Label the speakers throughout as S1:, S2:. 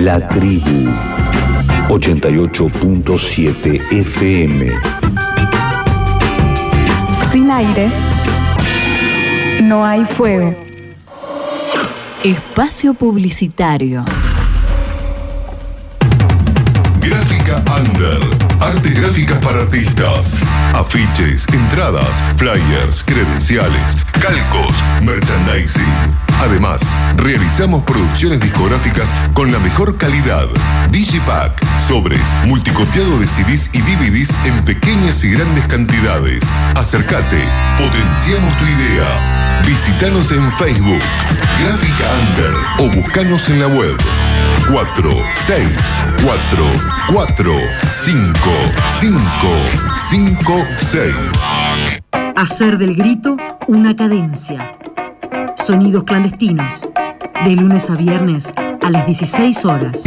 S1: La tribu 88.7 FM.
S2: Sin aire no hay fuego.
S3: Espacio publicitario.
S4: Gráfica Under. Artes gráficas para artistas. Afiches, entradas, flyers, credenciales, calcos, merchandising. Además, realizamos producciones discográficas con la mejor calidad. Digipack, sobres, multicopiado de CDs y DVDs en pequeñas y grandes cantidades. Acércate, potenciamos tu idea. Visítanos en Facebook, Gráfica Under o buscanos en la web 4, 6, 4, 4, 5, 5, 5, 6.
S5: Hacer del grito una cadencia. Sonidos clandestinos. De lunes a viernes a las 16 horas.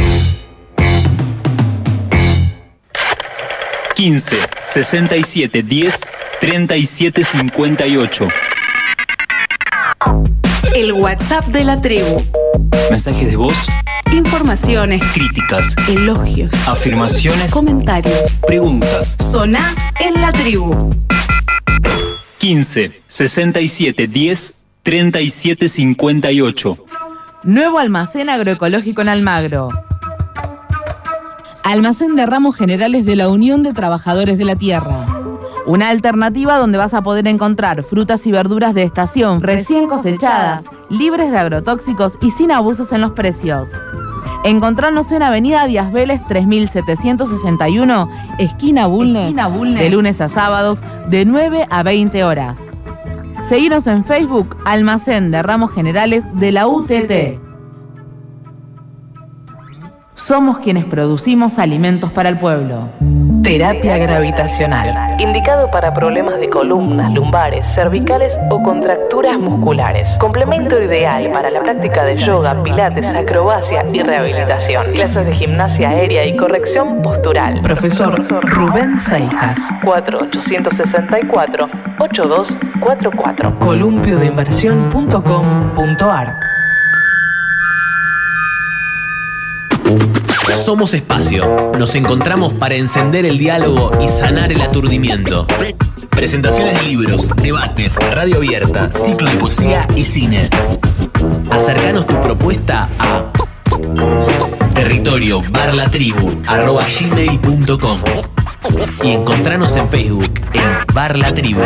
S6: 15 67 10 37 58.
S7: El WhatsApp de la tribu.
S6: Mensajes de voz,
S7: Informaciones,
S6: críticas,
S7: elogios,
S6: afirmaciones,
S7: comentarios.
S6: preguntas.
S7: Soná en la tribu.
S6: 15 67 10 37 58.
S8: Nuevo almacén agroecológico en Almagro. Almacén de ramos generales de la Unión de Trabajadores de la Tierra. Una alternativa donde vas a poder encontrar frutas y verduras de estación recién cosechadas, libres de agrotóxicos y sin abusos en los precios. Encontrarnos en Avenida Díaz Vélez 3761, esquina Bulnes,
S7: Esquina Bulnes.
S8: de lunes a sábados, de 9 a 20 horas. Seguinos en Facebook, Almacén de Ramos Generales de la UTT. Somos quienes producimos alimentos para el pueblo.
S9: Terapia gravitacional. Indicado para problemas de columnas, lumbares, cervicales o contracturas musculares. Complemento ideal para la práctica de yoga, pilates, acrobacia y rehabilitación. Clases de gimnasia aérea y corrección postural. Profesor Rubén Seijas. 4864-8244. columpioinversión.com.ar
S10: Somos espacio. Nos encontramos para encender el diálogo y sanar el aturdimiento. Presentaciones de libros, debates, radio abierta, ciclo de poesía y cine. Acercanos tu propuesta a territorio gmail.com y encontranos en Facebook en Bar La Tribu.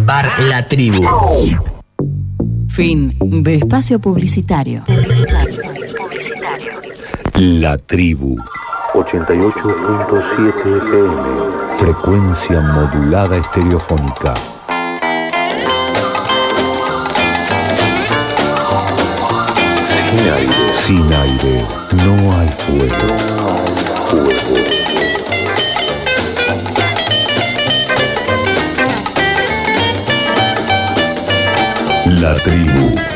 S10: Bar Tribu.
S3: Fin de espacio publicitario.
S1: La tribu 88.7 FM. Frecuencia modulada estereofónica. Sin aire. Sin aire. No hay fuego. La tribu.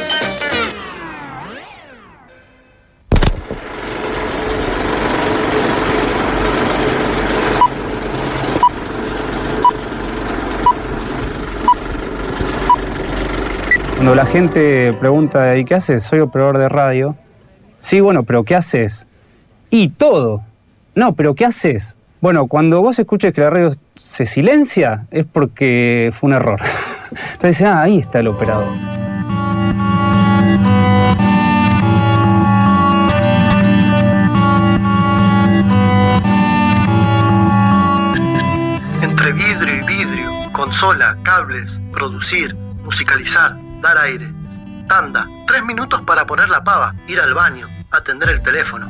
S11: Cuando la gente pregunta, ¿y qué haces? Soy operador de radio. Sí, bueno, pero ¿qué haces? Y todo. No, pero ¿qué haces? Bueno, cuando vos escuches que la radio se silencia, es porque fue un error. Entonces, ah, ahí está el operador.
S12: Entre vidrio y vidrio, consola, cables, producir, musicalizar, dar aire. Tanda, tres minutos para poner la pava, ir al baño, atender el teléfono.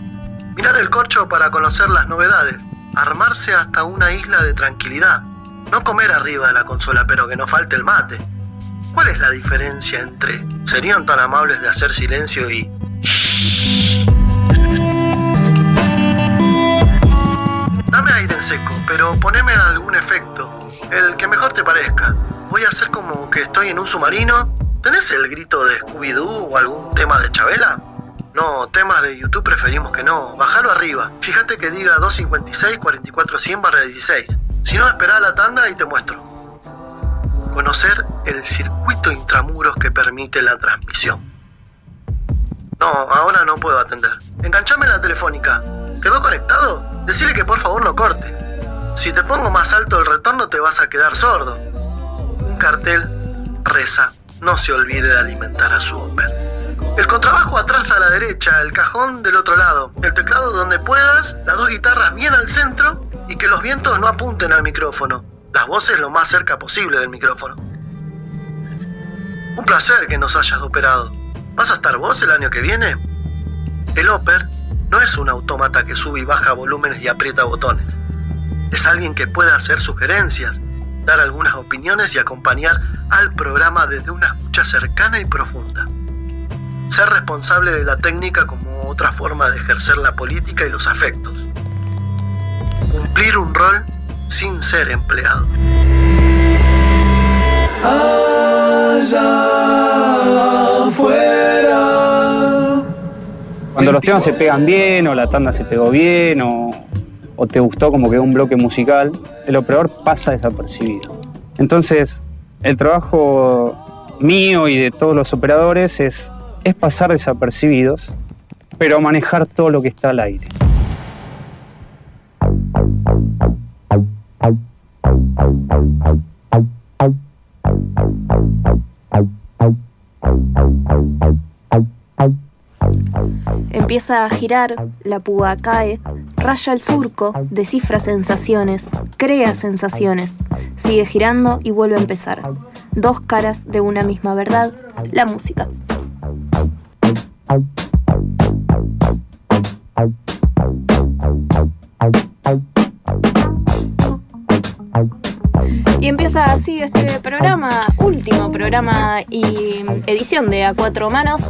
S12: Mirar el corcho para conocer las novedades. Armarse hasta una isla de tranquilidad. No comer arriba de la consola, pero que no falte el mate. ¿Cuál es la diferencia entre serían tan amables de hacer silencio y... Dame aire en seco, pero poneme algún efecto, el que mejor te parezca. Voy a hacer como que estoy en un submarino. ¿Tenés el grito de Scooby-Doo o algún tema de Chabela? No, temas de YouTube preferimos que no. Bájalo arriba. Fíjate que diga 256 44 100 barra 16. Si no, espera la tanda y te muestro. Conocer el circuito intramuros que permite la transmisión. No, ahora no puedo atender. Enganchame la telefónica. ¿Quedó conectado? Decile que por favor no corte. Si te pongo más alto el retorno te vas a quedar sordo. Un cartel reza, no se olvide de alimentar a su Opel. El contrabajo atrás a la derecha, el cajón del otro lado, el teclado donde puedas, las dos guitarras bien al centro y que los vientos no apunten al micrófono. Las voces lo más cerca posible del micrófono. Un placer que nos hayas operado. ¿Vas a estar vos el año que viene? El Oper no es un autómata que sube y baja volúmenes y aprieta botones. Es alguien que puede hacer sugerencias, dar algunas opiniones y acompañar al programa desde una escucha cercana y profunda. Ser responsable de la técnica como otra forma de ejercer la política y los afectos. Cumplir un rol sin ser empleado.
S11: Cuando los temas se pegan bien, o la tanda se pegó bien, o, o te gustó como que un bloque musical, el operador pasa desapercibido. Entonces, el trabajo mío y de todos los operadores es, es pasar desapercibidos, pero manejar todo lo que está al aire.
S13: Empieza a girar, la púa cae, raya el surco, descifra sensaciones, crea sensaciones, sigue girando y vuelve a empezar. Dos caras de una misma verdad, la música. Y empieza así este programa, último programa y edición de A Cuatro Manos.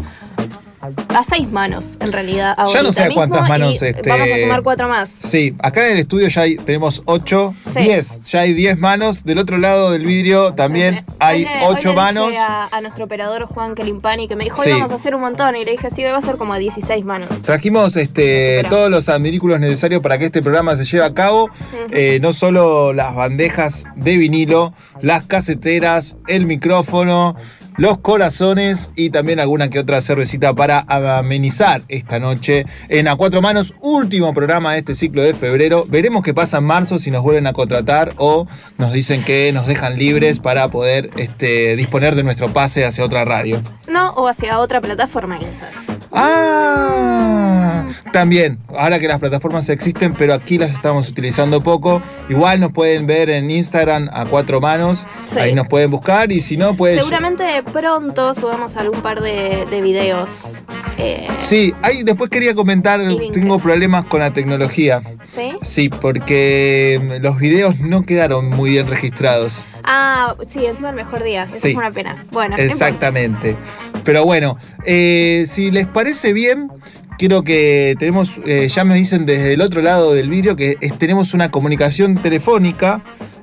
S13: A seis manos, en realidad.
S14: Ya no sé a cuántas manos, este-
S13: Vamos a sumar cuatro más.
S14: Sí, acá en el estudio ya hay- tenemos 8,
S13: Sí.
S14: 10. Ya hay 10 manos. Del otro lado del vidrio también hay
S13: Hoy le-
S14: 8
S13: hoy le
S14: manos.
S13: dije A, a nuestro operador Juan Kelimpani que me dijo,
S14: Sí.
S13: hoy vamos a hacer un montón. Y le dije, sí, va a ser como a 16 manos.
S14: Trajimos este, todos los adminículos necesarios para que este programa se lleve a cabo. Eh, no solo las bandejas de vinilo, las caseteras, el micrófono, los corazones y también alguna que otra cervecita para amenizar esta noche en A Cuatro Manos, último programa de este ciclo de febrero. Veremos qué pasa en marzo si nos vuelven a contratar o nos dicen que nos dejan libres para poder este, disponer de nuestro pase hacia otra radio.
S13: No, o hacia otra plataforma quizás.
S14: Ah, también, ahora que las plataformas existen, pero aquí las estamos utilizando poco. Igual nos pueden ver en Instagram a cuatro manos,
S13: Sí.
S14: ahí nos pueden buscar y si no, pues...
S13: Seguramente pronto subamos algún par de, de videos. eh,
S14: Sí, ahí después quería comentar, tengo problemas con la tecnología.
S13: ¿Sí?
S14: Sí, porque mm, los videos no quedaron muy bien registrados.
S13: Ah, sí, encima el mejor día. Eso
S14: Sí.
S13: es una pena. Bueno.
S14: Exactamente. Pero bueno, eh, si les parece bien, quiero que tenemos, eh, ya me dicen desde el otro lado del vídeo que es- tenemos una comunicación telefónica.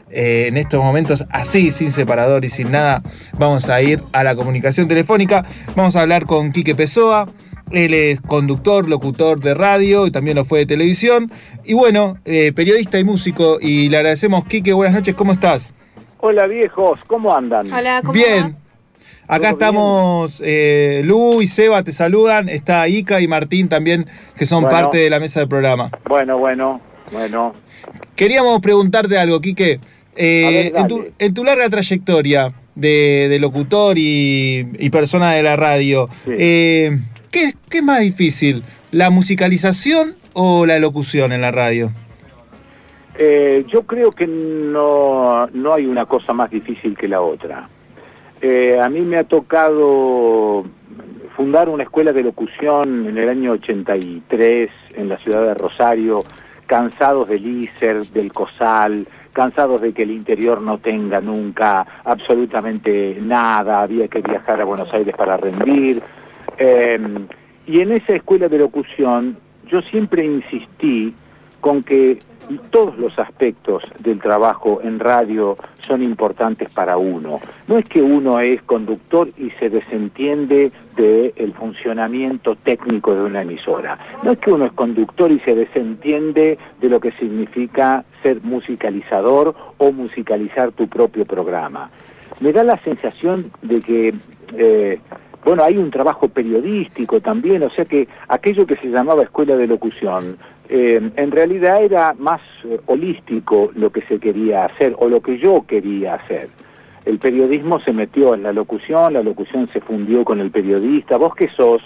S14: eh, en estos momentos, así, sin separador y sin nada, vamos a ir a la comunicación telefónica. Vamos a hablar con Quique Pessoa. Él es conductor, locutor de radio y también lo fue de televisión. Y bueno, eh, periodista y músico. Y le agradecemos, Quique, buenas noches, ¿cómo estás?
S15: Hola viejos, ¿cómo andan?
S13: Hola, ¿cómo
S14: Bien. Acá estamos, eh, Lu y Seba te saludan, está Ica y Martín también, que son
S15: Bueno.
S14: parte de la mesa del programa.
S15: Bueno, bueno, bueno.
S14: Queríamos preguntarte algo, Quique. Eh,
S15: ver,
S14: en, tu, en tu larga trayectoria de, de locutor y, y persona de la radio, eh, ¿qué, qué es más difícil? ¿La musicalización o la locución en la radio?
S15: Eh, yo creo que no, no hay una cosa más difícil que la otra. Eh, a mí me ha tocado fundar una escuela de locución en el año 83 en la ciudad de Rosario, cansados del ISER, del COSAL, cansados de que el interior no tenga nunca absolutamente nada, había que viajar a Buenos Aires para rendir. Eh, y en esa escuela de locución yo siempre insistí con que todos los aspectos del trabajo en radio son importantes para uno. No es que uno es conductor y se desentiende del funcionamiento técnico de una emisora. No es que uno es conductor y se desentiende de lo que significa ser musicalizador o musicalizar tu propio programa. Me da la sensación de que eh, bueno, hay un trabajo periodístico también, o sea que aquello que se llamaba escuela de locución, eh, en realidad era más eh, holístico lo que se quería hacer o lo que yo quería hacer. El periodismo se metió en la locución, la locución se fundió con el periodista. ¿Vos qué sos?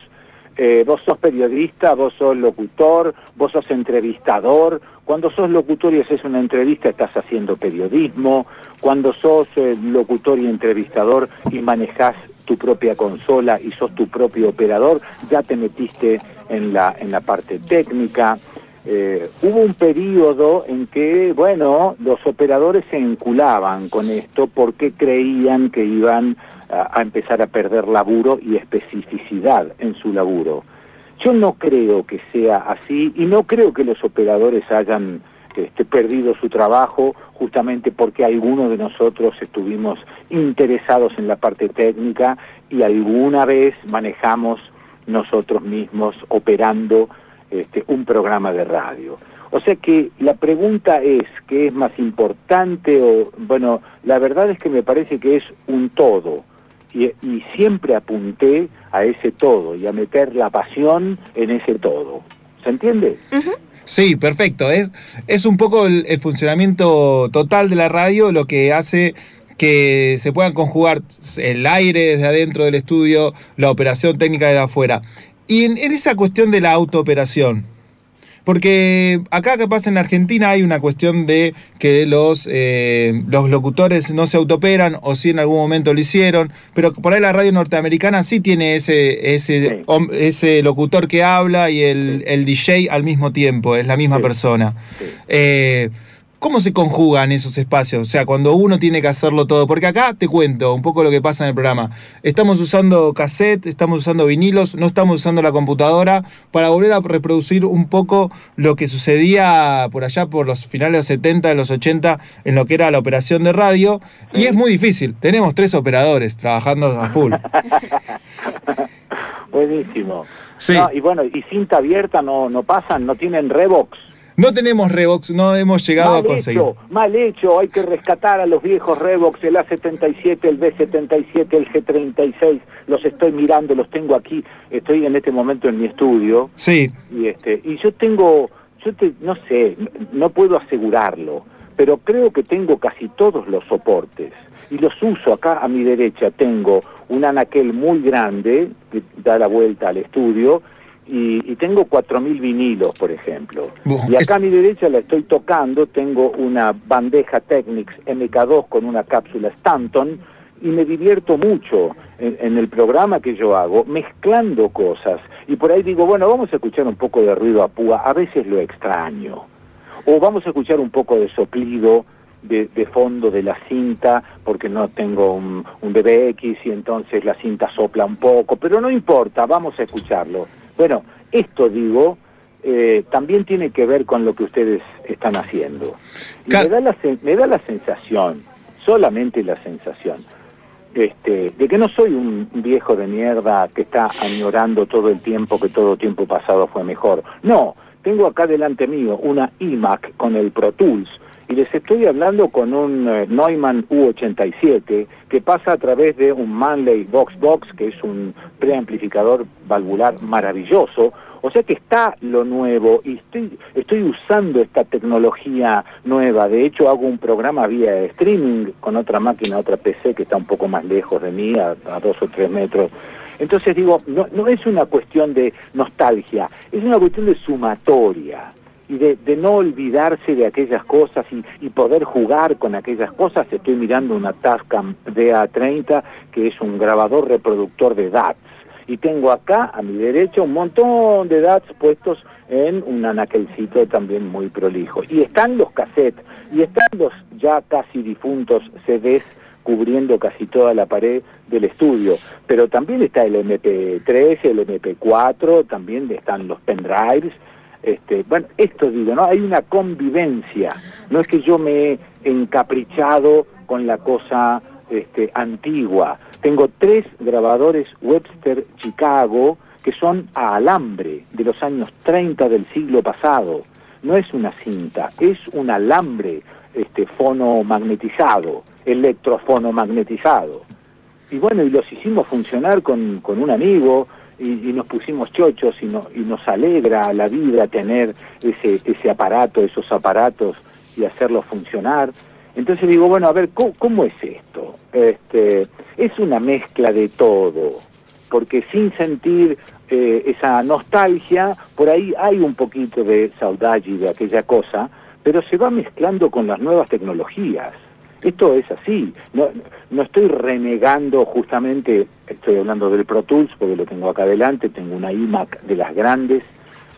S15: Eh, vos sos periodista, vos sos locutor, vos sos entrevistador. Cuando sos locutor y haces una entrevista estás haciendo periodismo. Cuando sos eh, locutor y entrevistador y manejás tu propia consola y sos tu propio operador, ya te metiste en la, en la parte técnica. Eh, hubo un periodo en que, bueno, los operadores se enculaban con esto porque creían que iban a, a empezar a perder laburo y especificidad en su laburo. Yo no creo que sea así y no creo que los operadores hayan este, perdido su trabajo justamente porque algunos de nosotros estuvimos interesados en la parte técnica y alguna vez manejamos nosotros mismos operando este, un programa de radio. O sea que la pregunta es, ¿qué es más importante? O, bueno, la verdad es que me parece que es un todo. Y, y siempre apunté a ese todo y a meter la pasión en ese todo. ¿Se entiende?
S14: Sí, perfecto. Es, es un poco el, el funcionamiento total de la radio lo que hace que se puedan conjugar el aire desde adentro del estudio, la operación técnica desde afuera. Y en, en esa cuestión de la autooperación, porque acá capaz en Argentina hay una cuestión de que los, eh, los locutores no se autooperan o sí en algún momento lo hicieron, pero por ahí la radio norteamericana sí tiene ese, ese, ese locutor que habla y el, el DJ al mismo tiempo, es la misma persona. Eh, ¿Cómo se conjugan esos espacios? O sea, cuando uno tiene que hacerlo todo. Porque acá te cuento un poco lo que pasa en el programa. Estamos usando cassette, estamos usando vinilos, no estamos usando la computadora para volver a reproducir un poco lo que sucedía por allá por los finales de los 70, de los 80, en lo que era la operación de radio. Y es muy difícil. Tenemos tres operadores trabajando a full.
S15: Buenísimo.
S14: Sí.
S15: No, y bueno, y cinta abierta no, no pasan, no tienen Revox.
S14: No tenemos Revox, no hemos llegado
S15: mal
S14: a conseguir.
S15: hecho, mal hecho, hay que rescatar a los viejos Revox, el A77, el B77, el G36, los estoy mirando, los tengo aquí, estoy en este momento en mi estudio.
S14: Sí.
S15: Y este, y yo tengo, yo te, no sé, no puedo asegurarlo, pero creo que tengo casi todos los soportes y los uso acá a mi derecha. Tengo un anaquel muy grande que da la vuelta al estudio y, y tengo 4.000 vinilos, por ejemplo. Y acá a mi derecha la estoy tocando, tengo una bandeja Technics MK2 con una cápsula Stanton y me divierto mucho en, en el programa que yo hago, mezclando cosas. Y por ahí digo, bueno, vamos a escuchar un poco de ruido a púa, a veces lo extraño. O vamos a escuchar un poco de soplido de, de fondo de la cinta, porque no tengo un, un BBX y entonces la cinta sopla un poco, pero no importa, vamos a escucharlo. Bueno, esto digo, eh, también tiene que ver con lo que ustedes están haciendo. Y me, da la, me da la sensación, solamente la sensación, este, de que no soy un viejo de mierda que está añorando todo el tiempo que todo tiempo pasado fue mejor. No, tengo acá delante mío una iMac con el Pro Tools y les estoy hablando con un eh, Neumann U87 que pasa a través de un Manley Box Box, que es un preamplificador valvular maravilloso. O sea que está lo nuevo y estoy, estoy usando esta tecnología nueva. De hecho, hago un programa vía streaming con otra máquina, otra PC que está un poco más lejos de mí, a, a dos o tres metros. Entonces digo, no, no es una cuestión de nostalgia, es una cuestión de sumatoria y de, de no olvidarse de aquellas cosas y, y poder jugar con aquellas cosas. Estoy mirando una Tascam DA30 que es un grabador reproductor de DATs y tengo acá a mi derecha un montón de DATs puestos en un anaquelcito también muy prolijo. Y están los cassettes y están los ya casi difuntos CDs cubriendo casi toda la pared del estudio. Pero también está el MP3, el MP4, también están los pendrives. Este, bueno, esto digo, ¿no? Hay una convivencia. No es que yo me he encaprichado con la cosa este, antigua. Tengo tres grabadores Webster Chicago que son a alambre de los años 30 del siglo pasado. No es una cinta, es un alambre este, fonomagnetizado, electrofonomagnetizado. y bueno, y los hicimos funcionar con, con un amigo y, nos pusimos chochos y, no- y nos alegra la vida tener ese, ese aparato, esos aparatos y hacerlos funcionar. Entonces digo, bueno, a ver, ¿cómo, cómo es esto? Este, es una mezcla de todo, porque sin sentir eh, esa nostalgia, por ahí hay un poquito de saudade de aquella cosa, pero se va mezclando con las nuevas tecnologías. Esto es así. No, no estoy renegando justamente, estoy hablando del Pro Tools porque lo tengo acá adelante, tengo una iMac de las grandes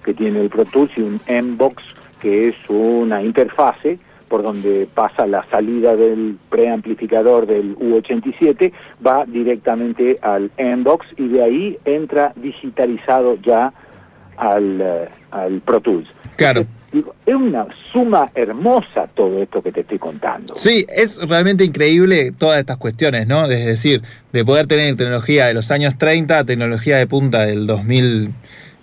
S15: que tiene el Pro Tools y un Mbox que es una interfase por donde pasa la salida del preamplificador del U87, va directamente al Mbox y de ahí entra digitalizado ya al, eh, al Pro Tools.
S14: Claro.
S15: Digo, es una suma hermosa todo esto que te estoy contando.
S14: Sí, es realmente increíble todas estas cuestiones, ¿no? Es decir, de poder tener tecnología de los años 30 a tecnología de punta del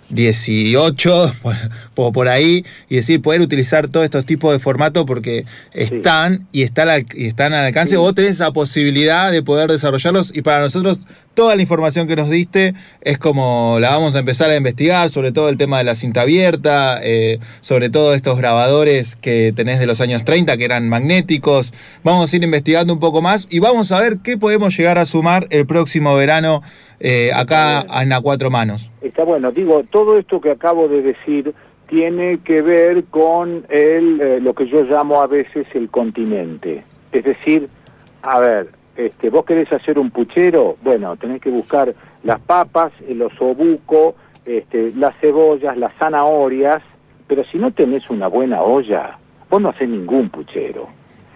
S14: 2018, por, por- por ahí, y decir, poder utilizar todos estos tipos de formatos porque están y están al, y están al alcance. Vos tenés esa posibilidad de poder desarrollarlos y para nosotros toda la información que nos diste es como la vamos a empezar a investigar, sobre todo el tema de la cinta abierta, eh, sobre todo estos grabadores que tenés de los años 30 que eran magnéticos. Vamos a ir investigando un poco más y vamos a ver qué podemos llegar a sumar el próximo verano eh, acá en A Cuatro Manos.
S15: Está bueno, digo, todo esto que acabo de decir tiene que ver con el, eh, lo que yo llamo a veces el continente. Es decir, a ver, este, vos querés hacer un puchero, bueno, tenés que buscar las papas, el osobuco, este, las cebollas, las zanahorias, pero si no tenés una buena olla, vos no hacés ningún puchero.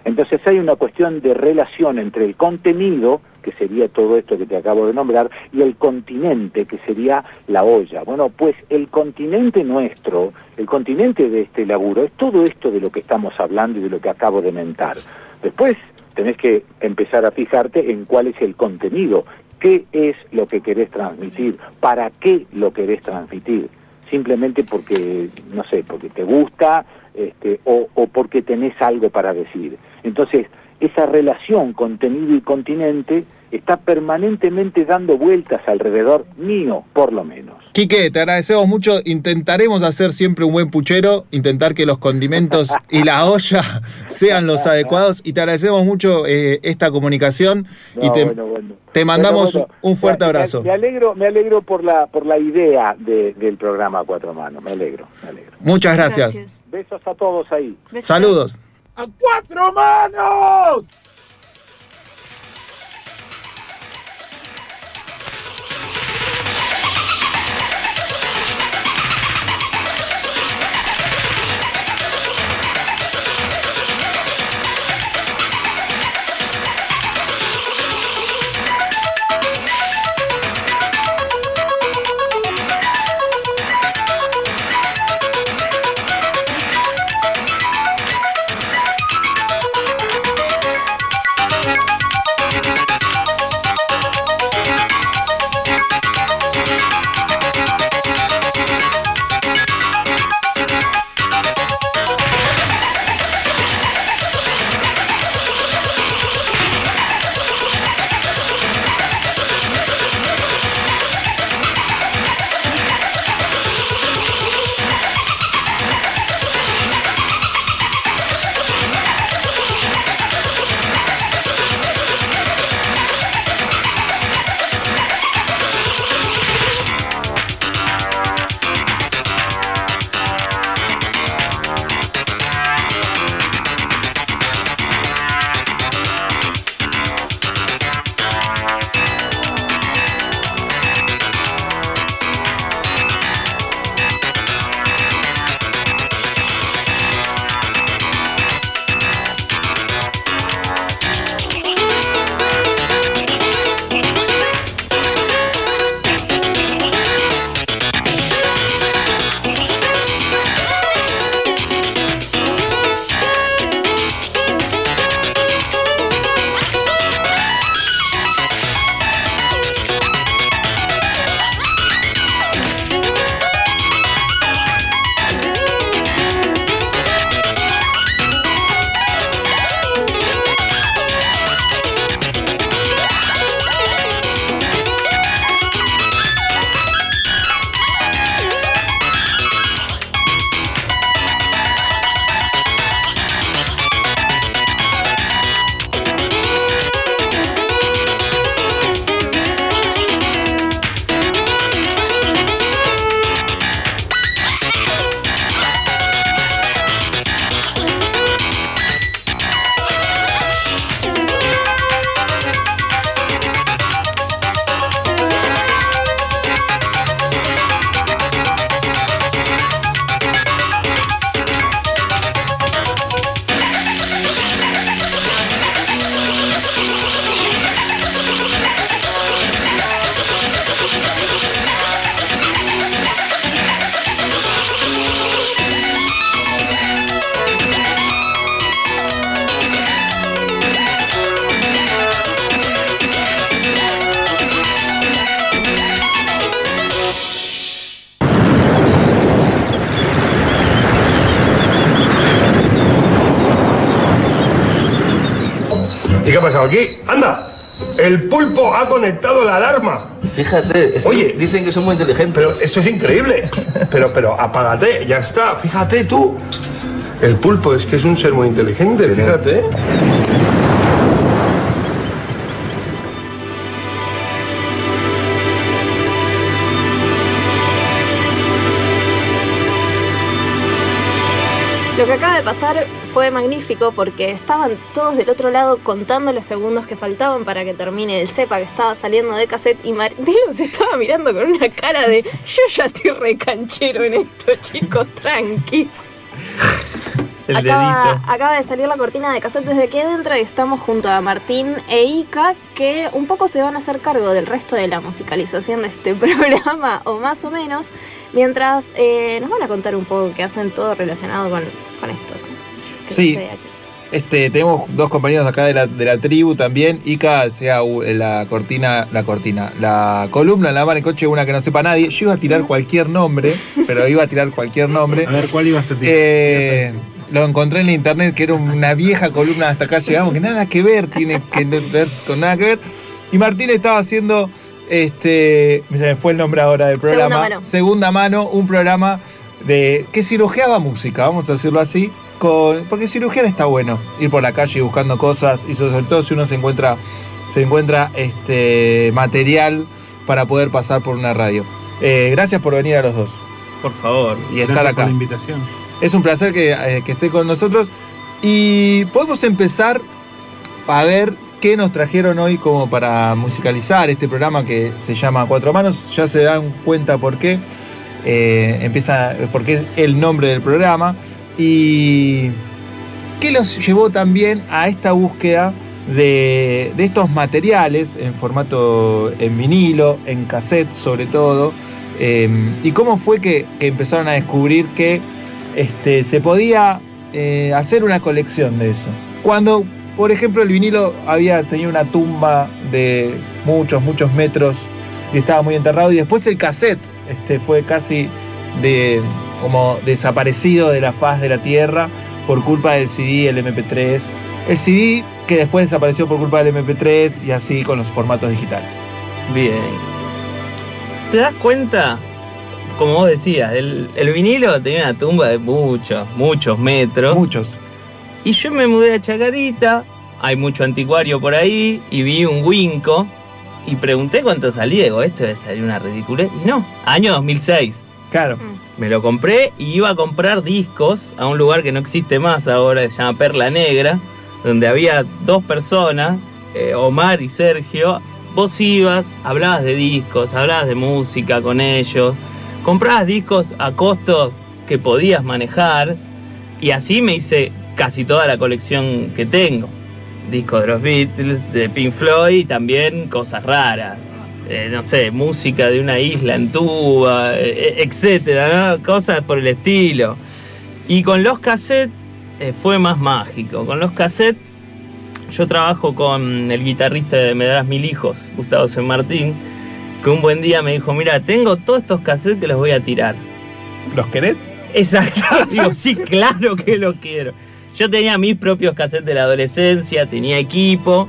S15: Entonces hay una cuestión de relación entre el contenido, que sería todo esto que te acabo de nombrar, y el continente, que sería la olla. Bueno, pues el continente nuestro, el continente de este laburo, es todo esto de lo que estamos hablando y de lo que acabo de mentar. Después tenés que empezar a fijarte en cuál es el contenido, qué es lo que querés transmitir, para qué lo querés transmitir simplemente porque, no sé, porque te gusta este, o, o porque tenés algo para decir. Entonces, esa relación contenido y continente está permanentemente dando vueltas alrededor mío, por lo menos.
S14: Quique, te agradecemos mucho. Intentaremos hacer siempre un buen puchero, intentar que los condimentos y la olla sean los adecuados. Y te agradecemos mucho eh, esta comunicación y te,
S15: bueno, bueno.
S14: te mandamos
S15: Bueno, bueno,
S14: un fuerte abrazo.
S15: Me alegro, me alegro por la por la idea de- del programa a Cuatro Manos, me alegro, me alegro.
S14: Muchas gracias.
S15: Besos a todos ahí.
S14: Saludos.
S15: ¡A cuatro manos!
S16: Ha conectado la alarma.
S17: Fíjate, Oye, dicen que son muy inteligentes.
S16: Pero esto es increíble. Pero, pero apágate, ya está. Fíjate tú. El pulpo es que es un ser muy inteligente, fíjate.
S13: Lo que acaba de pasar fue magnífico porque estaban todos del otro lado contando los segundos que faltaban para que termine el cepa que estaba saliendo de cassette y Martín se estaba mirando con una cara de yo ya estoy recanchero en esto, chicos, tranquis.
S18: El
S13: Acaba,
S18: dedito.
S13: acaba de salir la cortina de cassette desde aquí adentro y estamos junto a Martín e Ica que un poco se van a hacer cargo del resto de la musicalización de este programa o más o menos mientras eh, nos van a contar un poco que hacen todo relacionado con, con esto.
S14: Sí. Este, tenemos dos compañeros acá de la, de la tribu también. Ica, sea la cortina, la cortina, la columna, la mano en coche, una que no sepa nadie. Yo iba a tirar cualquier nombre, pero iba a tirar cualquier nombre.
S19: A ver, ¿cuál ibas a tirar?
S14: Eh, lo encontré en la internet que era una vieja columna hasta acá llegamos, que nada que ver, tiene que ver con nada que ver. Y Martín estaba haciendo, este, se me fue el nombre ahora del programa.
S13: Segunda mano.
S14: Segunda mano, un programa de que cirujeaba música, vamos a decirlo así. Con, porque cirugiar está bueno, ir por la calle buscando cosas y sobre todo si uno se encuentra, se encuentra este, material para poder pasar por una radio. Eh, gracias por venir a los dos.
S18: Por favor.
S14: Y estar
S19: Gracias
S14: acá.
S19: por la invitación.
S14: Es un placer que, eh, esté con nosotros. Y podemos empezar a ver qué nos trajeron hoy como para musicalizar este programa que se llama Cuatro Manos. Ya se dan cuenta por qué. eh, empieza, porque es el nombre del programa. Y qué los llevó también a esta búsqueda de, estos materiales en formato en vinilo, en cassette sobre todo. eh, y cómo fue que empezaron a descubrir que este, se podía eh, hacer una colección de eso. Cuando, por ejemplo, el vinilo había tenido una tumba de muchos, muchos metros y estaba muy enterrado, y después el cassette este, fue casi de, como desaparecido de la faz de la tierra por culpa del CD, el MP3. El CD que después desapareció por culpa del MP3 y así con los formatos digitales.
S18: Bien. ¿Te das cuenta? Como vos decías, el, el vinilo tenía una tumba de muchos, muchos metros.
S14: Muchos.
S18: Y yo me mudé a Chacarita, hay mucho anticuario por ahí, y vi un Winco, y pregunté cuánto salía, digo, esto debe salir una ridiculez. Y no, año 2006.
S14: Claro.
S18: Me lo compré y iba a comprar discos a un lugar que no existe más ahora, que se llama Perla Negra, donde había dos personas, eh, Omar y Sergio. Vos ibas, hablabas de discos, hablabas de música con ellos, comprabas discos a costos que podías manejar y así me hice casi toda la colección que tengo. Discos de los Beatles, de Pink Floyd y también cosas raras. Eh, no sé, música de una isla en tuba, eh, etcétera, ¿no? cosas por el estilo. Y con los cassettes eh, fue más mágico. Con los cassettes yo trabajo con el guitarrista de Me darás mil hijos, Gustavo San Martín, que un buen día me dijo, mira, tengo todos estos cassettes que los voy a tirar.
S14: ¿Los querés?
S18: Exacto. Digo, sí, claro que lo quiero. Yo tenía mis propios cassettes de la adolescencia, tenía equipo,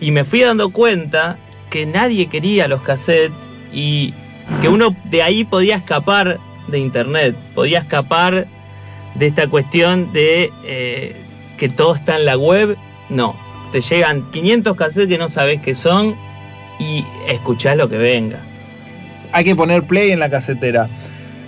S18: y me fui dando cuenta que nadie quería los cassettes y que uno de ahí podía escapar de internet, podía escapar de esta cuestión de eh, que todo está en la web. No, te llegan 500 cassettes que no sabes qué son y escuchás lo que venga.
S14: Hay que poner play en la casetera.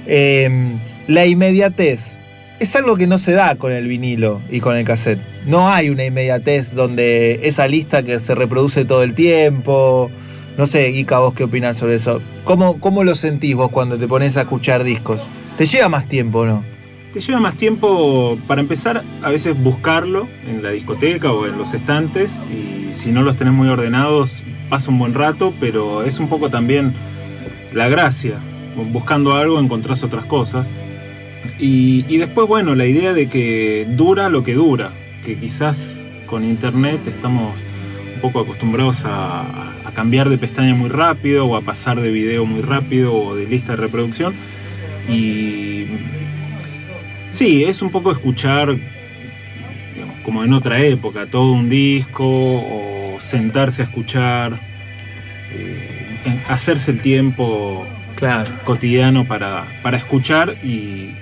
S14: Eh, la inmediatez es algo que no se da con el vinilo y con el cassette. No hay una inmediatez donde esa lista que se reproduce todo el tiempo. No sé, Ica, vos qué opinás sobre eso. ¿Cómo, ¿Cómo lo sentís vos cuando te pones a escuchar discos? ¿Te lleva más tiempo o no?
S19: Te lleva más tiempo, para empezar, a veces buscarlo en la discoteca o en los estantes y si no los tenés muy ordenados pasa un buen rato, pero es un poco también la gracia. Buscando algo encontrás otras cosas. Y, después, bueno, la idea de que dura lo que dura, que quizás con internet estamos un poco acostumbrados a, a cambiar de pestaña muy rápido o a pasar de video muy rápido o de lista de reproducción. Y Sí, es un poco escuchar digamos, como en otra época, todo un disco o sentarse a escuchar, eh, hacerse el tiempo cotidiano para, para escuchar y,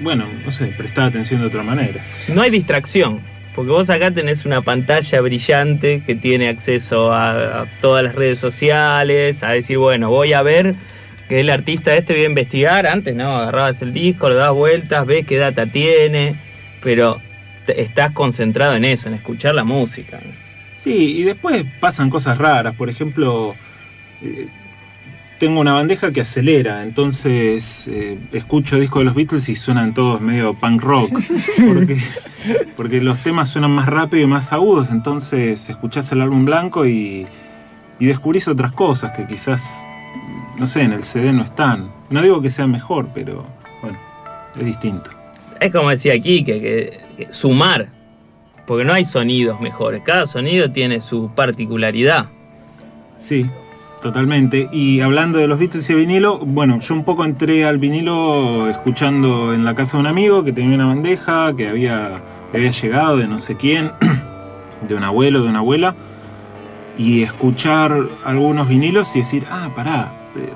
S19: bueno, no sé, prestar atención de otra manera.
S18: No hay distracción, porque vos acá tenés una pantalla brillante que tiene acceso a, a todas las redes sociales, a decir, bueno, voy a ver que el artista este voy a investigar. Antes no, agarrabas el disco, lo das vueltas, ves qué data tiene, pero te- estás concentrado en eso, en escuchar la música.
S19: Sí, y después pasan cosas raras. Por ejemplo, eh, tengo una bandeja que acelera, entonces eh, escucho discos de los Beatles y suenan todos medio punk rock. Porque, porque los temas suenan más rápido y más agudos, entonces escuchás el álbum blanco y, y descubrís otras cosas que quizás, no sé, en el CD no están. No digo que sea mejor, pero bueno, es distinto.
S18: Es como decía aquí, que, que- que sumar, porque no hay sonidos mejores, cada sonido tiene su particularidad.
S19: Sí, totalmente. Y hablando de los Beatles y el vinilo, bueno, yo un poco entré al vinilo escuchando en la casa de un amigo que tenía una bandeja que había, que había llegado de no sé quién, de un abuelo, de una abuela, y escuchar algunos vinilos y decir, ah, pará,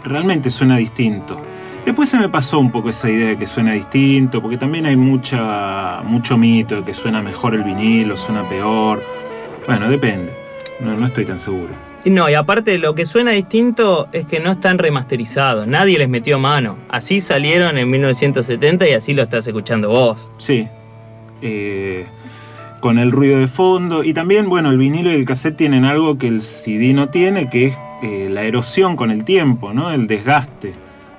S19: realmente suena distinto. Después se me pasó un poco esa idea de que suena distinto, porque también hay mucha, mucho mito de que suena mejor el vinilo, suena peor. Bueno, depende. No, no estoy tan seguro.
S18: No, y aparte lo que suena distinto es que no están remasterizados, nadie les metió mano. Así salieron en 1970 y así lo estás escuchando vos.
S19: Sí. Eh, con el ruido de fondo. Y también, bueno, el vinilo y el cassette tienen algo que el CD no tiene, que es eh, la erosión con el tiempo, ¿no? El desgaste.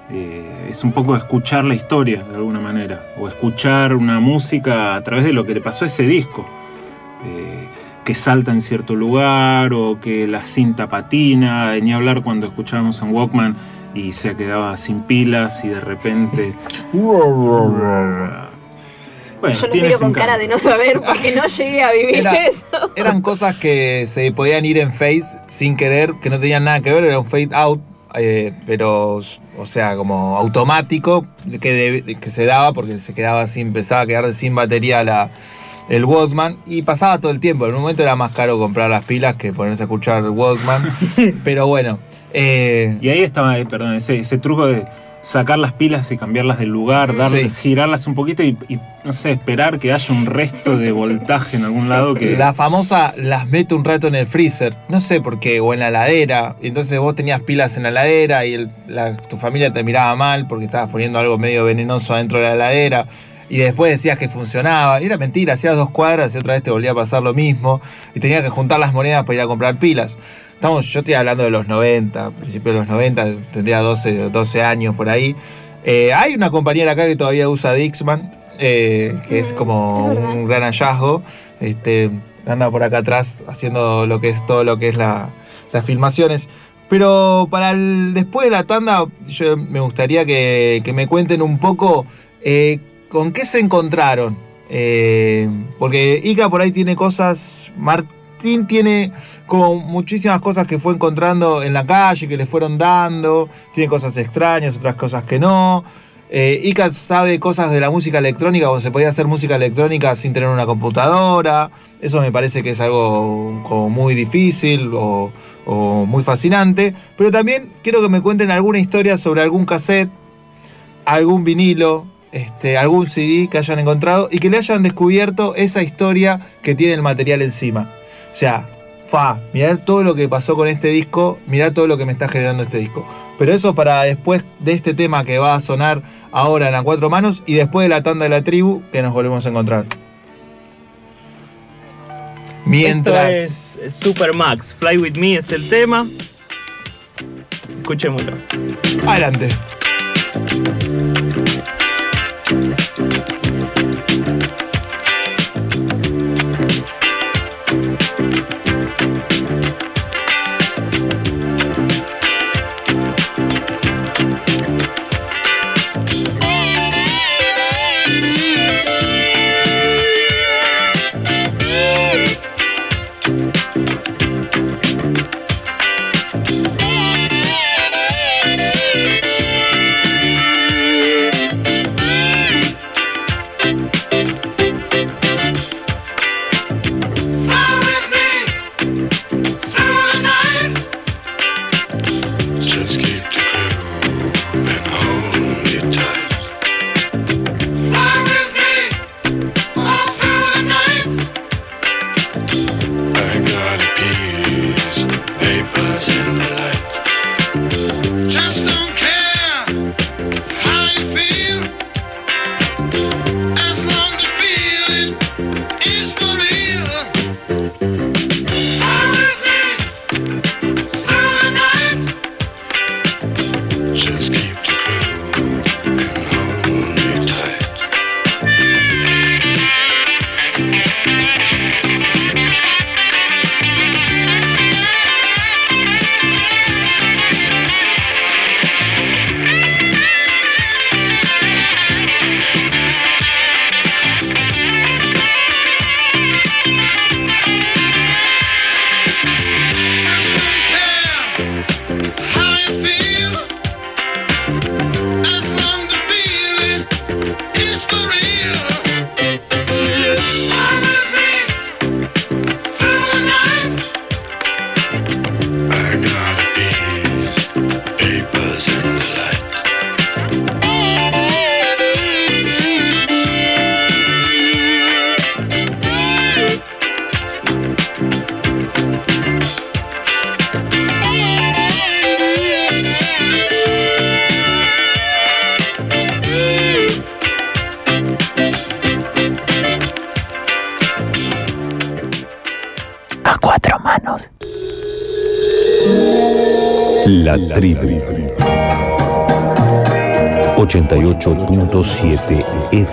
S19: Eh, es un poco escuchar la historia de alguna manera. O escuchar una música a través de lo que le pasó a ese disco. Eh, que salta en cierto lugar o que la cinta patina, ni hablar cuando escuchábamos en Walkman y se quedaba sin pilas y de repente... Bueno,
S13: Yo lo miro con cara de no saber porque no llegué a vivir
S14: Era-
S13: eso.
S14: Eran cosas que se podían ir en face sin querer, que no tenían nada que ver, era un fade out, eh, pero, o sea, como automático, que, de- que se daba porque se quedaba sin, empezaba a quedarse sin batería la, el Walkman y pasaba todo el tiempo. En un momento era más caro comprar las pilas que ponerse a escuchar Walkman, pero bueno. eh,
S19: Y ahí estaba, eh, perdón, ese, ese truco de sacar las pilas y cambiarlas del lugar, dar,
S14: Sí.
S19: girarlas un poquito y, y, no sé, esperar que haya un resto de voltaje en algún lado que...
S14: La famosa las meto un rato en el freezer, no sé por qué, o en la heladera. Entonces vos tenías pilas en la heladera y el- la- tu familia te miraba mal porque estabas poniendo algo medio venenoso adentro de la heladera. Y después decías que funcionaba. Y era mentira, hacías dos cuadras y otra vez te volvía a pasar lo mismo. Y tenías que juntar las monedas para ir a comprar pilas. Estamos, yo estoy hablando de los 90, principios de los 90, tendría 12, 12 años por ahí. Eh, hay una compañera acá que todavía usa Dixman, eh, que es como un gran hallazgo. Este, anda por acá atrás haciendo lo que es todo lo que es la- las filmaciones. Pero para el, después de la tanda, yo me gustaría que, que me cuenten un poco eh, con qué se encontraron. Eh, porque Ica por ahí tiene cosas. Martín tiene como muchísimas cosas que fue encontrando en la calle, que le fueron dando. Tiene cosas extrañas, otras cosas que no. Eh, Ica sabe cosas de la música electrónica, o se podía hacer música electrónica sin tener una computadora. Eso me parece que es algo muy difícil o, o muy fascinante. Pero también quiero que me cuenten alguna historia sobre algún cassette, algún vinilo, este, algún CD que hayan encontrado y que le hayan descubierto esa historia que tiene el material encima. O sea, fa, mirar todo lo que pasó con este disco, mirar todo lo que me está generando este disco. Pero eso para después de este tema que va a sonar ahora en a cuatro manos y después de la tanda de la tribu que nos volvemos a encontrar. Mientras.
S18: Esto es Super Max, Fly With Me es el tema. Escuchémoslo.
S14: Adelante.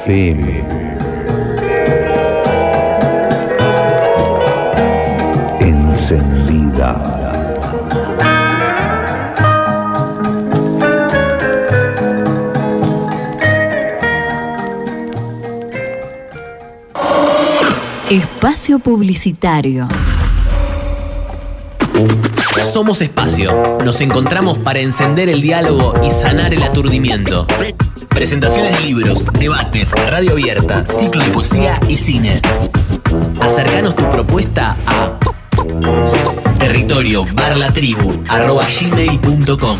S1: FM. Encendida.
S3: Espacio Publicitario.
S10: Somos Espacio. Nos encontramos para encender el diálogo y sanar el aturdimiento. Presentaciones de libros, debates, radio abierta, ciclo de poesía y cine. Acercanos tu propuesta a territorio gmail.com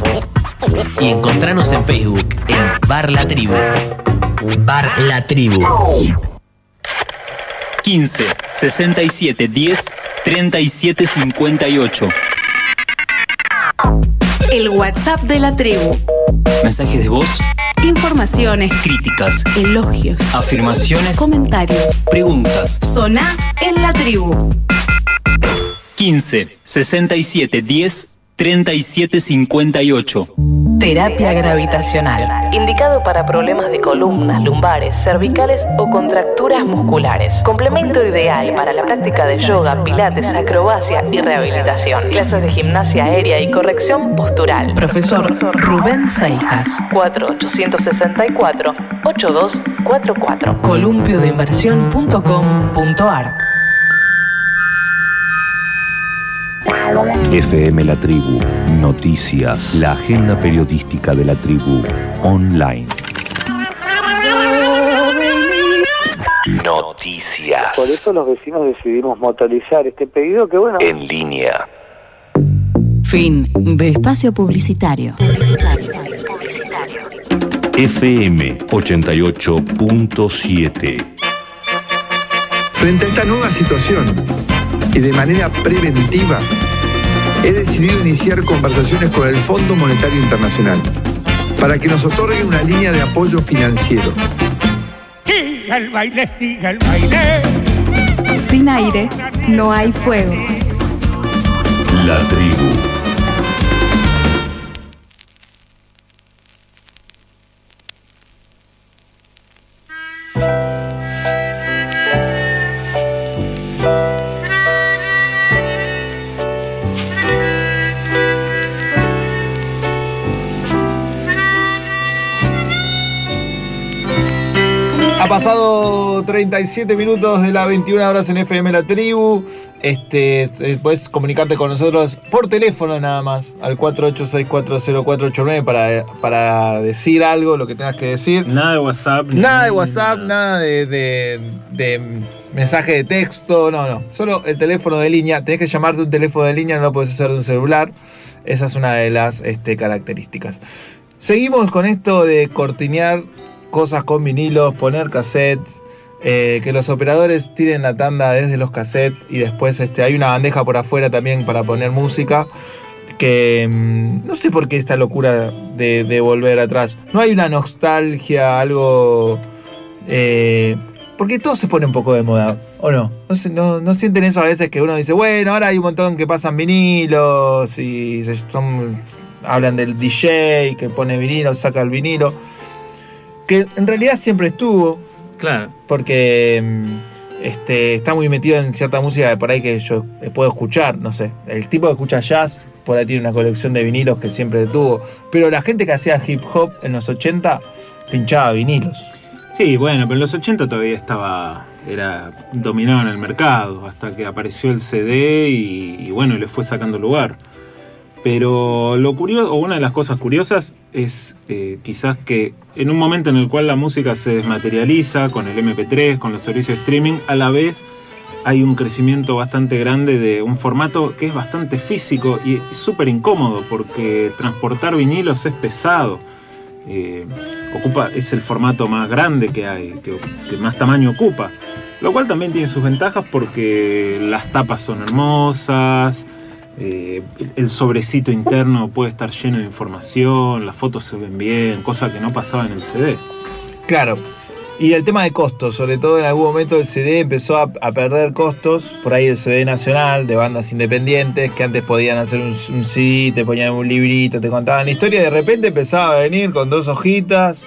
S10: y encontranos en Facebook en Bar La Tribu. Bar La Tribu.
S6: 15 67 10 37 58.
S7: El WhatsApp de la tribu.
S6: Mensajes de voz,
S7: Informaciones,
S6: críticas,
S7: elogios,
S6: afirmaciones,
S7: comentarios.
S6: preguntas.
S7: Soná en la tribu.
S6: 15 67 10 37 58.
S9: Terapia gravitacional. Indicado para problemas de columnas, lumbares, cervicales o contracturas musculares. Complemento ideal para la práctica de yoga, pilates, acrobacia y rehabilitación. Clases de gimnasia aérea y corrección postural. Profesor Rubén Seijas. 4864-8244. columpioinversión.com.ar
S1: FM La Tribu. Noticias. La agenda periodística de la tribu. Online. Noticias.
S20: Por eso los vecinos decidimos motorizar este pedido que bueno.
S1: En línea.
S3: Fin de espacio publicitario.
S1: FM 88.7.
S21: Frente a esta nueva situación y de manera preventiva, he decidido iniciar conversaciones con el Fondo Monetario Internacional para que nos otorgue una línea de apoyo financiero.
S22: Siga el baile, siga el baile.
S2: Sin aire no hay fuego.
S1: La tribu.
S14: Ha pasado 37 minutos de las 21 horas en FM La Tribu. Este, eh, puedes comunicarte con nosotros por teléfono nada más, al 48640489 para, para decir algo, lo que tengas que decir.
S19: Nada de WhatsApp.
S14: Nada de WhatsApp, nada de, de- de mensaje de texto, no, no. Solo el teléfono de línea. Tenés que llamarte un teléfono de línea, no lo puedes hacer de un celular. Esa es una de las este, características. Seguimos con esto de cortinear cosas con vinilos, poner cassettes. eh, que los operadores tiren la tanda desde los cassettes y después este, hay una bandeja por afuera también para poner música. Que mm, no sé por qué esta locura de, volver atrás. No hay una nostalgia, algo. eh, porque todo se pone un poco de moda, ¿o no? No, no, no sienten eso a veces que uno dice, bueno, ahora hay un montón que pasan vinilos y se- son, hablan del DJ que pone vinilo, saca el vinilo. Que en realidad siempre estuvo,
S18: Claro.
S14: porque mm, este, está muy metido en cierta música de por ahí que yo eh, puedo escuchar, no sé. El tipo que escucha jazz, por ahí tiene una colección de vinilos que siempre tuvo. Pero la gente que hacía hip hop en los 80 pinchaba vinilos.
S19: Sí, bueno, pero en los 80 todavía estaba. Era dominado en el mercado, hasta que apareció el CD y, y bueno, le fue sacando lugar. Pero lo curioso, o una de las cosas curiosas, es eh, quizás que en un momento en el cual la música se desmaterializa con el MP3, con los servicios de streaming, a la vez hay un crecimiento bastante grande de un formato que es bastante físico y súper incómodo, porque transportar vinilos es pesado. Eh, ocupa, es el formato más grande que hay, que, que más tamaño ocupa. Lo cual también tiene sus ventajas porque las tapas son hermosas, eh, el sobrecito interno puede estar lleno de información, las fotos se ven bien, cosa que no pasaba en el CD.
S14: Claro. Y el tema de costos, sobre todo en algún momento el CD empezó a, a perder costos, por ahí el CD nacional de bandas independientes que antes podían hacer un, un CD, te ponían un librito, te contaban la historia, y de repente empezaba a venir con dos hojitas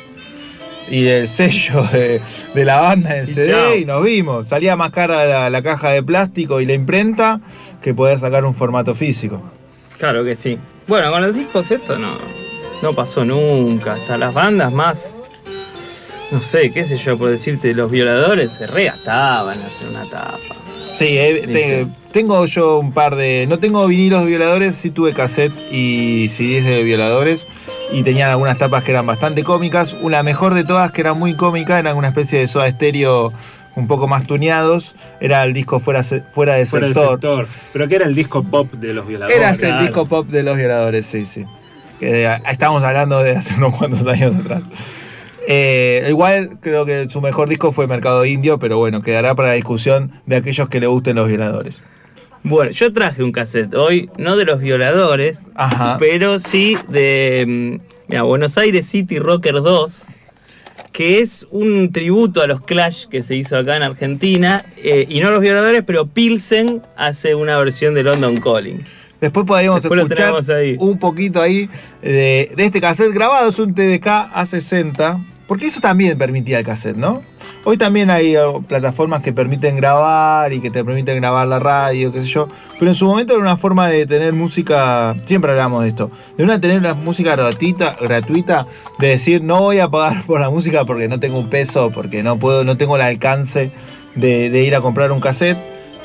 S14: y el sello de, de la banda en
S18: Y
S14: CD
S18: chao.
S14: y nos vimos. Salía más cara la, la caja de plástico y la imprenta que poder sacar un formato físico.
S18: Claro que sí. Bueno, con los discos esto no, no pasó nunca. Hasta las bandas más, no sé, qué sé yo, por decirte, los violadores se regastaban en hacer una tapa.
S14: Sí, eh, te- tengo yo un par de. No tengo vinilos de violadores, sí tuve cassette y CDs de violadores. Y tenían algunas tapas que eran bastante cómicas. Una mejor de todas, que era muy cómica, eran una especie de soda estéreo un poco más tuneados. Era el disco Fuera, fuera de
S19: Fuera del
S14: sector.
S19: sector. Pero que era el disco pop de los violadores.
S14: Era el disco pop de los violadores, sí, sí. Que eh, estábamos hablando de hace unos cuantos años atrás. Eh, igual creo que su mejor disco fue Mercado Indio, pero bueno, quedará para la discusión de aquellos que le gusten los violadores.
S18: Bueno, yo traje un cassette hoy, no de los violadores,
S14: Ajá.
S18: pero sí de mm, mira, Buenos Aires City Rocker 2, que es un tributo a los Clash que se hizo acá en Argentina, eh, y no los violadores, pero Pilsen hace una versión de London Calling.
S14: Después podríamos
S18: Después
S14: escuchar un poquito ahí de, de este cassette grabado, es un TDK A60, porque eso también permitía el cassette, ¿no? Hoy también hay eh, plataformas que permiten grabar y que te permiten grabar la radio, qué sé yo, pero en su momento era una forma de tener música, siempre hablamos de esto, de una tener la música gratuita, gratuita, de decir no voy a pagar por la música porque no tengo un peso, porque no puedo, no tengo el alcance de, de ir a comprar un cassette.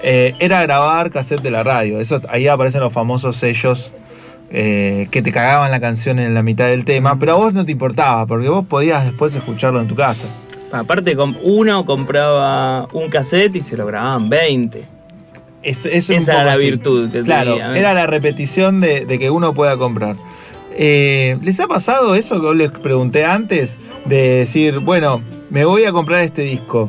S14: Eh, era grabar cassette de la radio. Eso, ahí aparecen los famosos sellos eh, que te cagaban la canción en la mitad del tema, pero a vos no te importaba, porque vos podías después escucharlo en tu casa.
S18: Aparte, uno compraba un cassette y se lo grababan 20.
S14: Es-
S18: Esa era la
S14: así.
S18: virtud que
S14: Claro,
S18: tenía. ¿eh?
S14: era la repetición de, de que uno pueda comprar. Eh, ¿Les ha pasado eso que les pregunté antes? De decir, bueno, me voy a comprar este disco.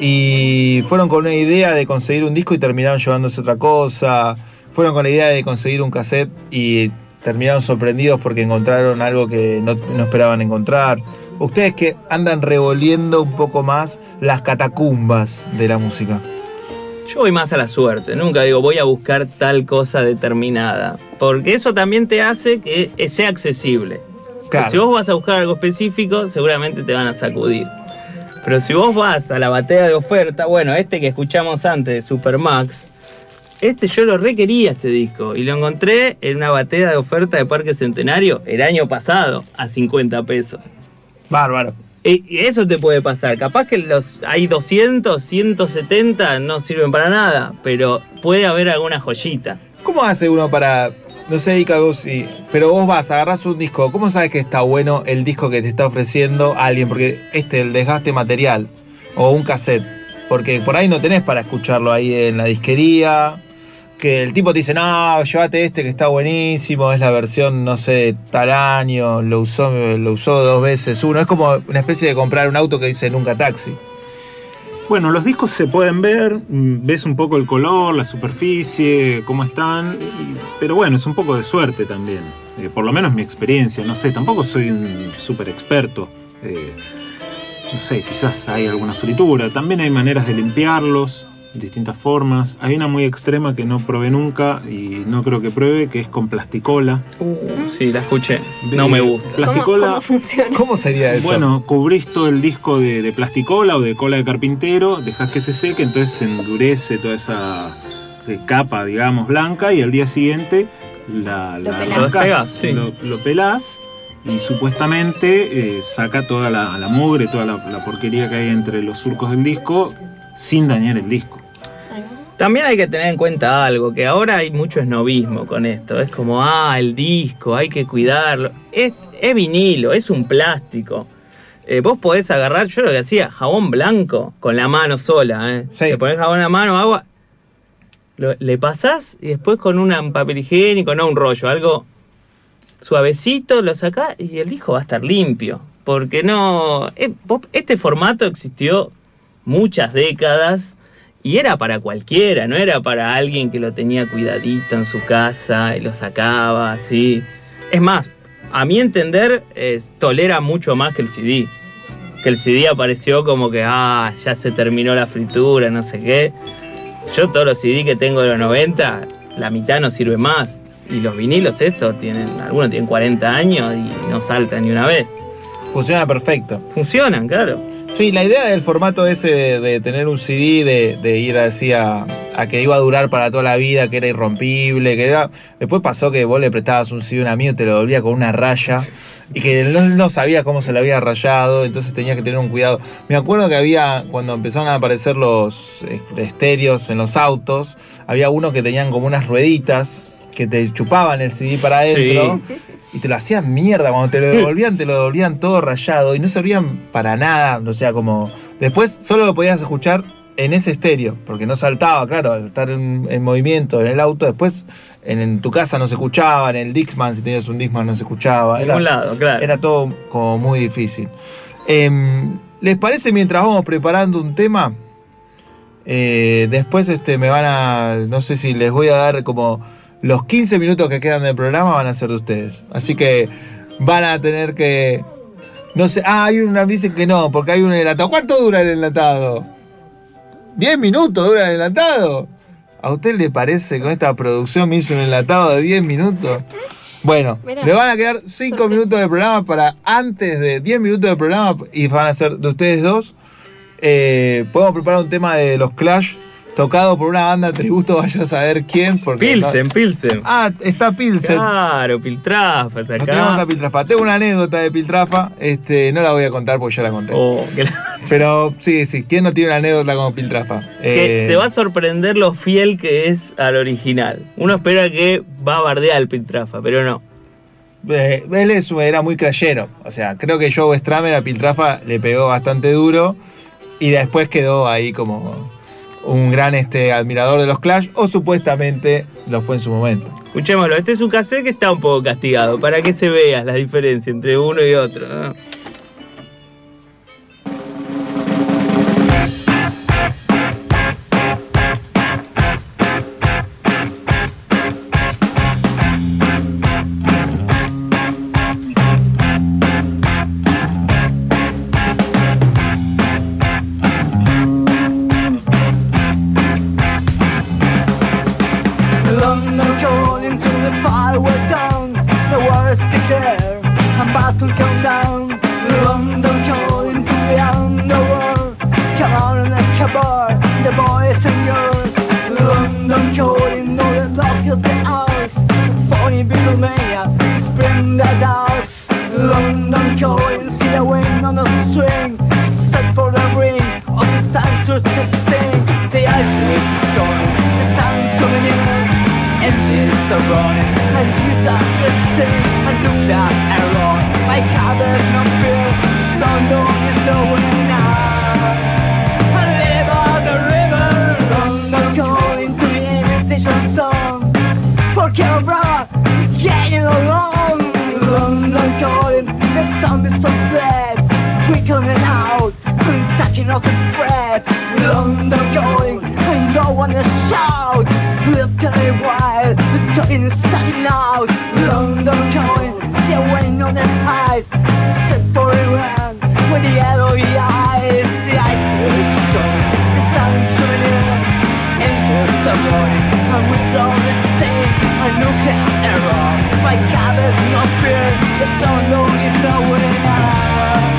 S14: Y fueron con una idea de conseguir un disco y terminaron llevándose otra cosa. Fueron con la idea de conseguir un cassette y terminaron sorprendidos porque encontraron algo que no, no esperaban encontrar. Ustedes que andan revolviendo un poco más las catacumbas de la música.
S18: Yo voy más a la suerte, nunca digo voy a buscar tal cosa determinada, porque eso también te hace que sea accesible.
S14: Claro.
S18: Si vos vas a buscar algo específico, seguramente te van a sacudir. Pero si vos vas a la batea de oferta, bueno, este que escuchamos antes de Supermax, este yo lo requería este disco y lo encontré en una batea de oferta de Parque Centenario el año pasado a 50 pesos.
S14: Bárbaro.
S18: Eso te puede pasar. Capaz que los hay 200, 170 no sirven para nada, pero puede haber alguna joyita.
S14: ¿Cómo hace uno para, no sé, Ica, vos pero vos vas, agarrás un disco, ¿cómo sabes que está bueno el disco que te está ofreciendo alguien? Porque este, el desgaste material, o un cassette, porque por ahí no tenés para escucharlo ahí en la disquería, que el tipo te dice, no, llévate este que está buenísimo, es la versión, no sé, tal año, lo usó, lo usó dos veces uno, es como una especie de comprar un auto que dice nunca taxi.
S19: Bueno, los discos se pueden ver, mm, ves un poco el color, la superficie, cómo están, pero bueno, es un poco de suerte también. Eh, por lo menos mi experiencia, no sé, tampoco soy un súper experto. Eh, no sé, quizás hay alguna fritura. También hay maneras de limpiarlos, distintas formas. Hay una muy extrema que no probé nunca y no creo que pruebe, que es con plasticola.
S18: Sí, la escuché. No me gusta.
S19: Plasticola.
S13: funciona?
S14: ¿Cómo sería eso?
S19: Bueno, cubrís todo el disco de, de plasticola o de cola de carpintero, dejás que se seque, entonces se endurece toda esa eh, capa, digamos, blanca, y al día siguiente la, la
S18: pelás.
S19: arrancás,
S18: Lo pegás, sí.
S19: lo, lo pelás y supuestamente eh, saca toda la, la mugre, toda la, la porquería que hay entre los surcos del disco sin dañar el disco.
S18: También hay que tener en cuenta algo, que ahora hay mucho esnovismo con esto. Es como, ah, el disco, hay que cuidarlo. Es, es vinilo, es un plástico. Eh, vos podés agarrar, yo lo que hacía, jabón blanco con la mano sola. ¿eh? Le ponés jabón en la mano, agua, lo- le pasás y después con un papel higiénico, no un rollo, algo suavecito, lo sacás y el disco va a estar limpio. Porque no. eh, Este formato existió muchas décadas y era para cualquiera, no era para alguien que lo tenía cuidadito en su casa y lo sacaba así. Es más, a mi entender, es- tolera mucho más que el CD. que el CD apareció como que, ah, ya se terminó la fritura, no sé qué. Yo todos los CD que tengo de los 90, la mitad no sirve más. Y los vinilos estos tienen, algunos tienen 40 años y no saltan ni una vez.
S14: Funciona perfecto.
S18: Funcionan, claro.
S14: Sí, la idea del formato ese de, de tener un CD, de, de ir así a, a que iba a durar para toda la vida, que era irrompible, que era. Después pasó que vos le prestabas un CD a un amigo y te lo devolvía con una raya. Y que no, no sabía cómo se lo había rayado, entonces tenías que tener un cuidado. Me acuerdo que había, cuando empezaron a aparecer los eh, estéreos en los autos, había unos que tenían como unas rueditas que te chupaban el CD para adentro. Y te lo hacían mierda, cuando te lo devolvían, te lo devolvían todo rayado y no servían para nada. O sea, como. Después solo lo podías escuchar en ese estéreo, porque no saltaba, claro, al estar en, en movimiento en el auto. Después en, en tu casa no se escuchaba, en el Dixman, si tenías un Dixman, no se escuchaba.
S18: En ningún lado, claro.
S14: Era todo como muy difícil. Em, ¿Les parece mientras vamos preparando un tema? Eh, después este, me van a. No sé si les voy a dar como los 15 minutos que quedan del programa van a ser de ustedes. Así que van a tener que. No sé. Ah, hay una dice que no, porque hay un enlatado. ¿Cuánto dura el enlatado? ¿10 minutos dura el enlatado? ¿A usted le parece con esta producción me hizo un enlatado de 10 minutos? Bueno,
S23: Mirá,
S14: le van a quedar 5 minutos de programa para antes de 10 minutos de programa y van a ser de ustedes dos. Eh, podemos preparar un tema de los Clash tocado por una banda tributo, vaya a saber quién. Porque
S18: Pilsen, Pilsen.
S14: Ah, está Pilsen.
S18: Claro, Piltrafa, está
S14: Nos tenemos
S18: acá.
S14: a Piltrafa. Tengo una anécdota de Piltrafa, este, no la voy a contar porque ya la conté.
S18: Oh,
S14: Pero sí, sí, ¿quién no tiene una anécdota como Piltrafa?
S18: Que
S14: Eh,
S18: te va a sorprender lo fiel que es al original. Uno espera que va a bardear el Piltrafa, pero no.
S14: Eh, él es- era muy crayero. O sea, creo que Joe Stramer a Piltrafa le pegó bastante duro y después quedó ahí como un gran este, admirador de los Clash, o supuestamente lo fue en su momento.
S18: Escuchémoslo, este es un cassette que está un poco castigado, para que se vea la diferencia entre uno y otro.
S23: of the threat undergoing and no one is shout. Look at it while the talking is sucking out Undergoing, see a rain on the eyes Set for Iran with the yellow eyes. The ice is gone, the sun is shining in And for someone, I would only say A nuclear error, my cabin no fear The sun is the
S3: winner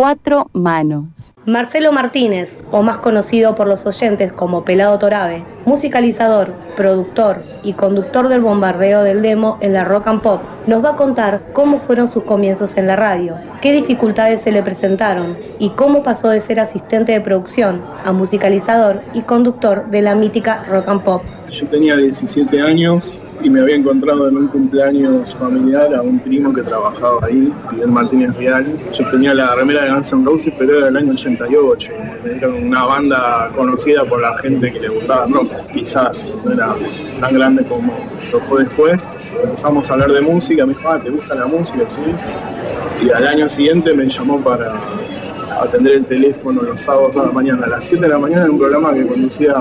S3: cuatro manos.
S24: Marcelo Martínez, o más conocido por los oyentes como Pelado Torabe, musicalizador, productor y conductor del bombardeo del demo en la rock and pop, nos va a contar cómo fueron sus comienzos en la radio, qué dificultades se le presentaron y cómo pasó de ser asistente de producción a musicalizador y conductor de la mítica rock and pop.
S25: Yo tenía 17 años y me había encontrado en un cumpleaños familiar a un primo que trabajaba ahí, Miguel Martínez Real. Yo tenía la remera de Guns N' Roses, pero era del año 88. Era una banda conocida por la gente que le gustaba rock. Quizás no era tan grande como lo fue después. Empezamos a hablar de música, me dijo, ah, ¿te gusta la música? Sí. Y al año siguiente me llamó para atender el teléfono los sábados a la mañana, a las 7 de la mañana en un programa que conducía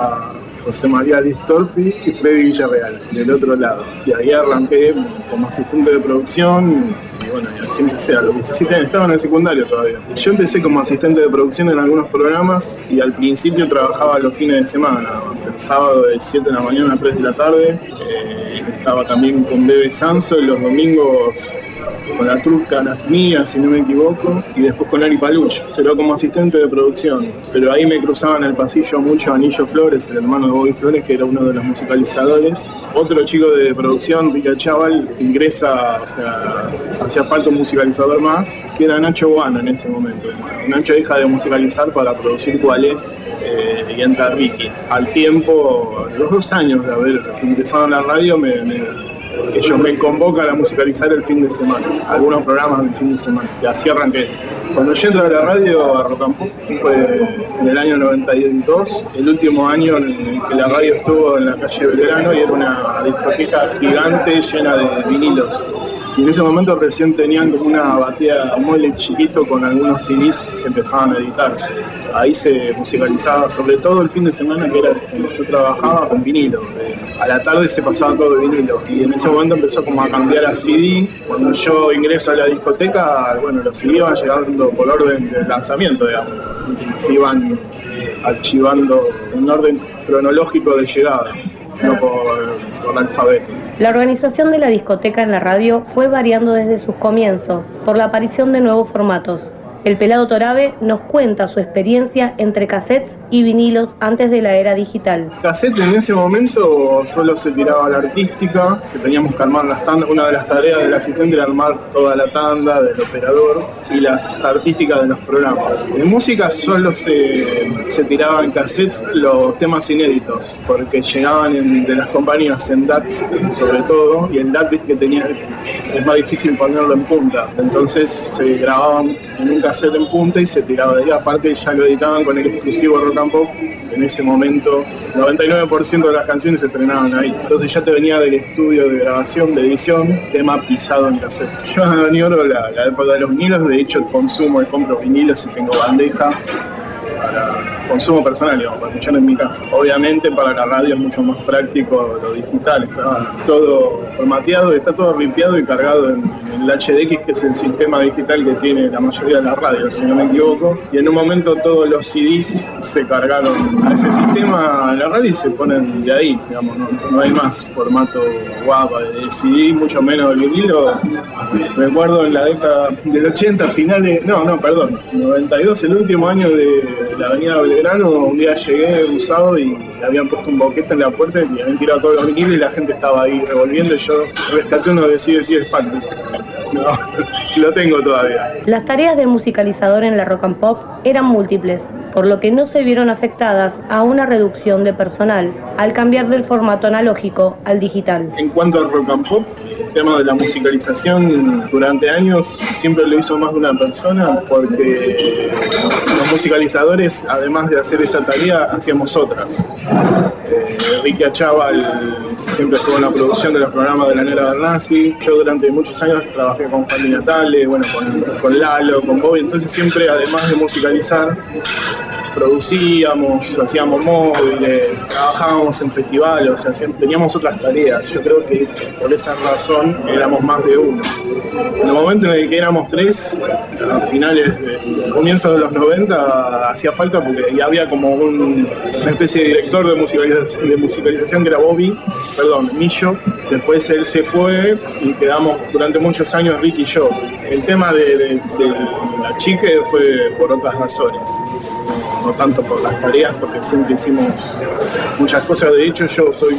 S25: José María Listorti y Freddy Villarreal, del otro lado. Y ahí arranqué como asistente de producción y bueno, y así empecé. A los 17 años estaba en el secundario todavía. Yo empecé como asistente de producción en algunos programas y al principio trabajaba los fines de semana, o sea, el sábado de 7 de la mañana a 3 de la tarde. Eh, estaba también con Bebe Sanso y los domingos con la truca mía, si no me equivoco, y después con Ari Paluch, pero como asistente de producción. Pero ahí me cruzaban en el pasillo mucho Anillo Flores, el hermano de Bobby Flores, que era uno de los musicalizadores. Otro chico de producción, Rica Chaval, ingresa, o sea, hacía falta un musicalizador más, que era Nacho Guano en ese momento. Nacho deja de musicalizar para producir cuál es eh, Ricky. Al tiempo, los dos años de haber ingresado en la radio, me ellos me convocan a musicalizar el fin de semana, algunos programas del fin de semana, y así arranqué. Cuando yo entré a la radio, a Rock and fue en el año 92, el último año en el que la radio estuvo en la calle Belgrano y era una discoteca gigante llena de vinilos. Y en ese momento recién tenían como una batea, mueble chiquito con algunos CDs que empezaban a editarse. Ahí se musicalizaba, sobre todo el fin de semana que era cuando yo trabajaba con vinilo. A la tarde se pasaba todo de vinilo. Y en ese momento empezó como a cambiar a CD. Cuando yo ingreso a la discoteca, bueno, los CD iban llegando por orden de lanzamiento, digamos. Y se iban archivando en orden cronológico de llegada, no por, por alfabeto.
S24: La organización de la discoteca en la radio fue variando desde sus comienzos por la aparición de nuevos formatos. El pelado Torabe nos cuenta su experiencia entre cassettes y vinilos antes de la era digital.
S25: Cassette en ese momento solo se tiraba la artística, que teníamos que armar las tandas. Una de las tareas del asistente era armar toda la tanda del operador y las artísticas de los programas. En música solo se, se tiraban cassettes los temas inéditos, porque llegaban en- de las compañías en DAT sobre todo, y el DAT que tenía es más difícil ponerlo en punta. Entonces se grababan en un cassette en punta y se tiraba de ahí. Aparte ya lo editaban con el exclusivo Rock and Pop. En ese momento 99% de las canciones se estrenaban ahí. Entonces ya te venía del estudio de grabación, de edición, tema pisado en cassette. Yo añoro la, la época de los vinilos, de hecho consumo y compro vinilos y tengo bandeja para consumo personal, digamos, para escuchar en mi casa. Obviamente para la radio es mucho más práctico lo digital, está todo formateado, está todo ripiado y cargado en, en el HDX, que es el sistema digital que tiene la mayoría de las radios, si no me equivoco. Y en un momento todos los CDs se cargaron a ese sistema en la radio y se ponen de ahí, digamos, no, no hay más formato guapa de CD, mucho menos de vinilo. Recuerdo en la década del 80, finales, no, no, perdón, 92, el último año de la avenida Belgrano, un día llegué un sábado y habían puesto un boquete en la puerta y habían tirado todos los vinilos y la gente estaba ahí revolviendo y yo rescaté uno de sí, Sputnik. No, lo tengo todavía.
S24: Las tareas de musicalizador en la rock and pop eran múltiples, por lo que no se vieron afectadas a una reducción de personal al cambiar del formato analógico al digital.
S25: En cuanto al rock and pop, el tema de la musicalización durante años siempre lo hizo más de una persona porque los musicalizadores, además de hacer esa tarea, hacíamos otras. Eh, Ricky Achával siempre estuvo en la producción de los programas de la Nera Bernasi. Yo durante muchos años trabajé con Juan Natale, bueno, con, con Lalo, con Bobby. Entonces siempre, además de musicalizar, producíamos, hacíamos móviles, trabajábamos en festivales, teníamos otras tareas. Yo creo que por esa razón éramos más de uno. En el momento en el que éramos tres, a finales, comienzos de los 90, hacía falta porque ya había como un- una especie de director de musicalización de que era Bobby, perdón, Millo. Después él se fue y quedamos durante muchos años Ricky y yo. El tema de, de- de la chica fue por otras razones, no tanto por las tareas, porque siempre hicimos muchas cosas. De hecho, yo soy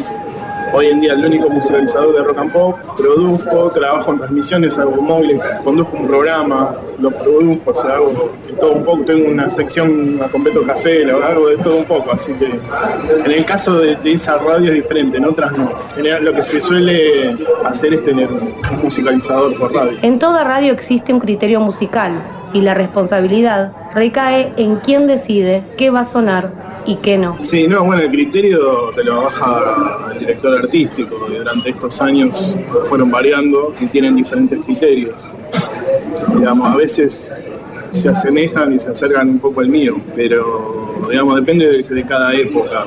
S25: Hoy en día el único musicalizador de rock and pop, produzco, trabajo en transmisiones, hago móviles, conduzco un programa, lo produzco, o sea, hago todo un poco, tengo una sección a completo casero, hago de todo un poco, así que en el caso de, esa radio es diferente, en otras no. En general lo que se suele hacer es tener un musicalizador por radio.
S24: En toda radio existe un criterio musical y la responsabilidad recae en quién decide qué va a sonar y qué no.
S25: Sí, no, bueno, el criterio te lo baja el director artístico y durante estos años fueron variando y tienen diferentes criterios. Digamos, a veces se asemejan y se acercan un poco al mío, pero digamos, depende de, cada época.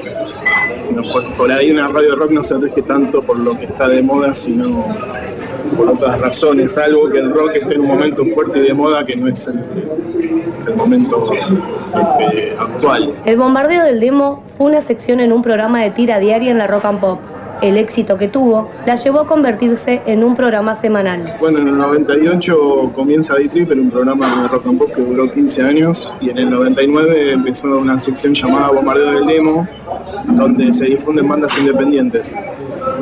S25: Por, ahí una radio rock no se rige tanto por lo que está de moda, sino por otras razones, algo que el rock esté en un momento fuerte y de moda que no es el, el momento este, actual.
S24: El bombardeo del demo fue una sección en un programa de tira diaria en la Rock and Pop. El éxito que tuvo la llevó a convertirse en un programa semanal.
S25: Bueno, en el 98 comienza D-Trip, era un programa de rock and pop que duró 15 años, y en el 99 empezó una sección llamada Bombardeo del Demo, donde se difunden bandas independientes.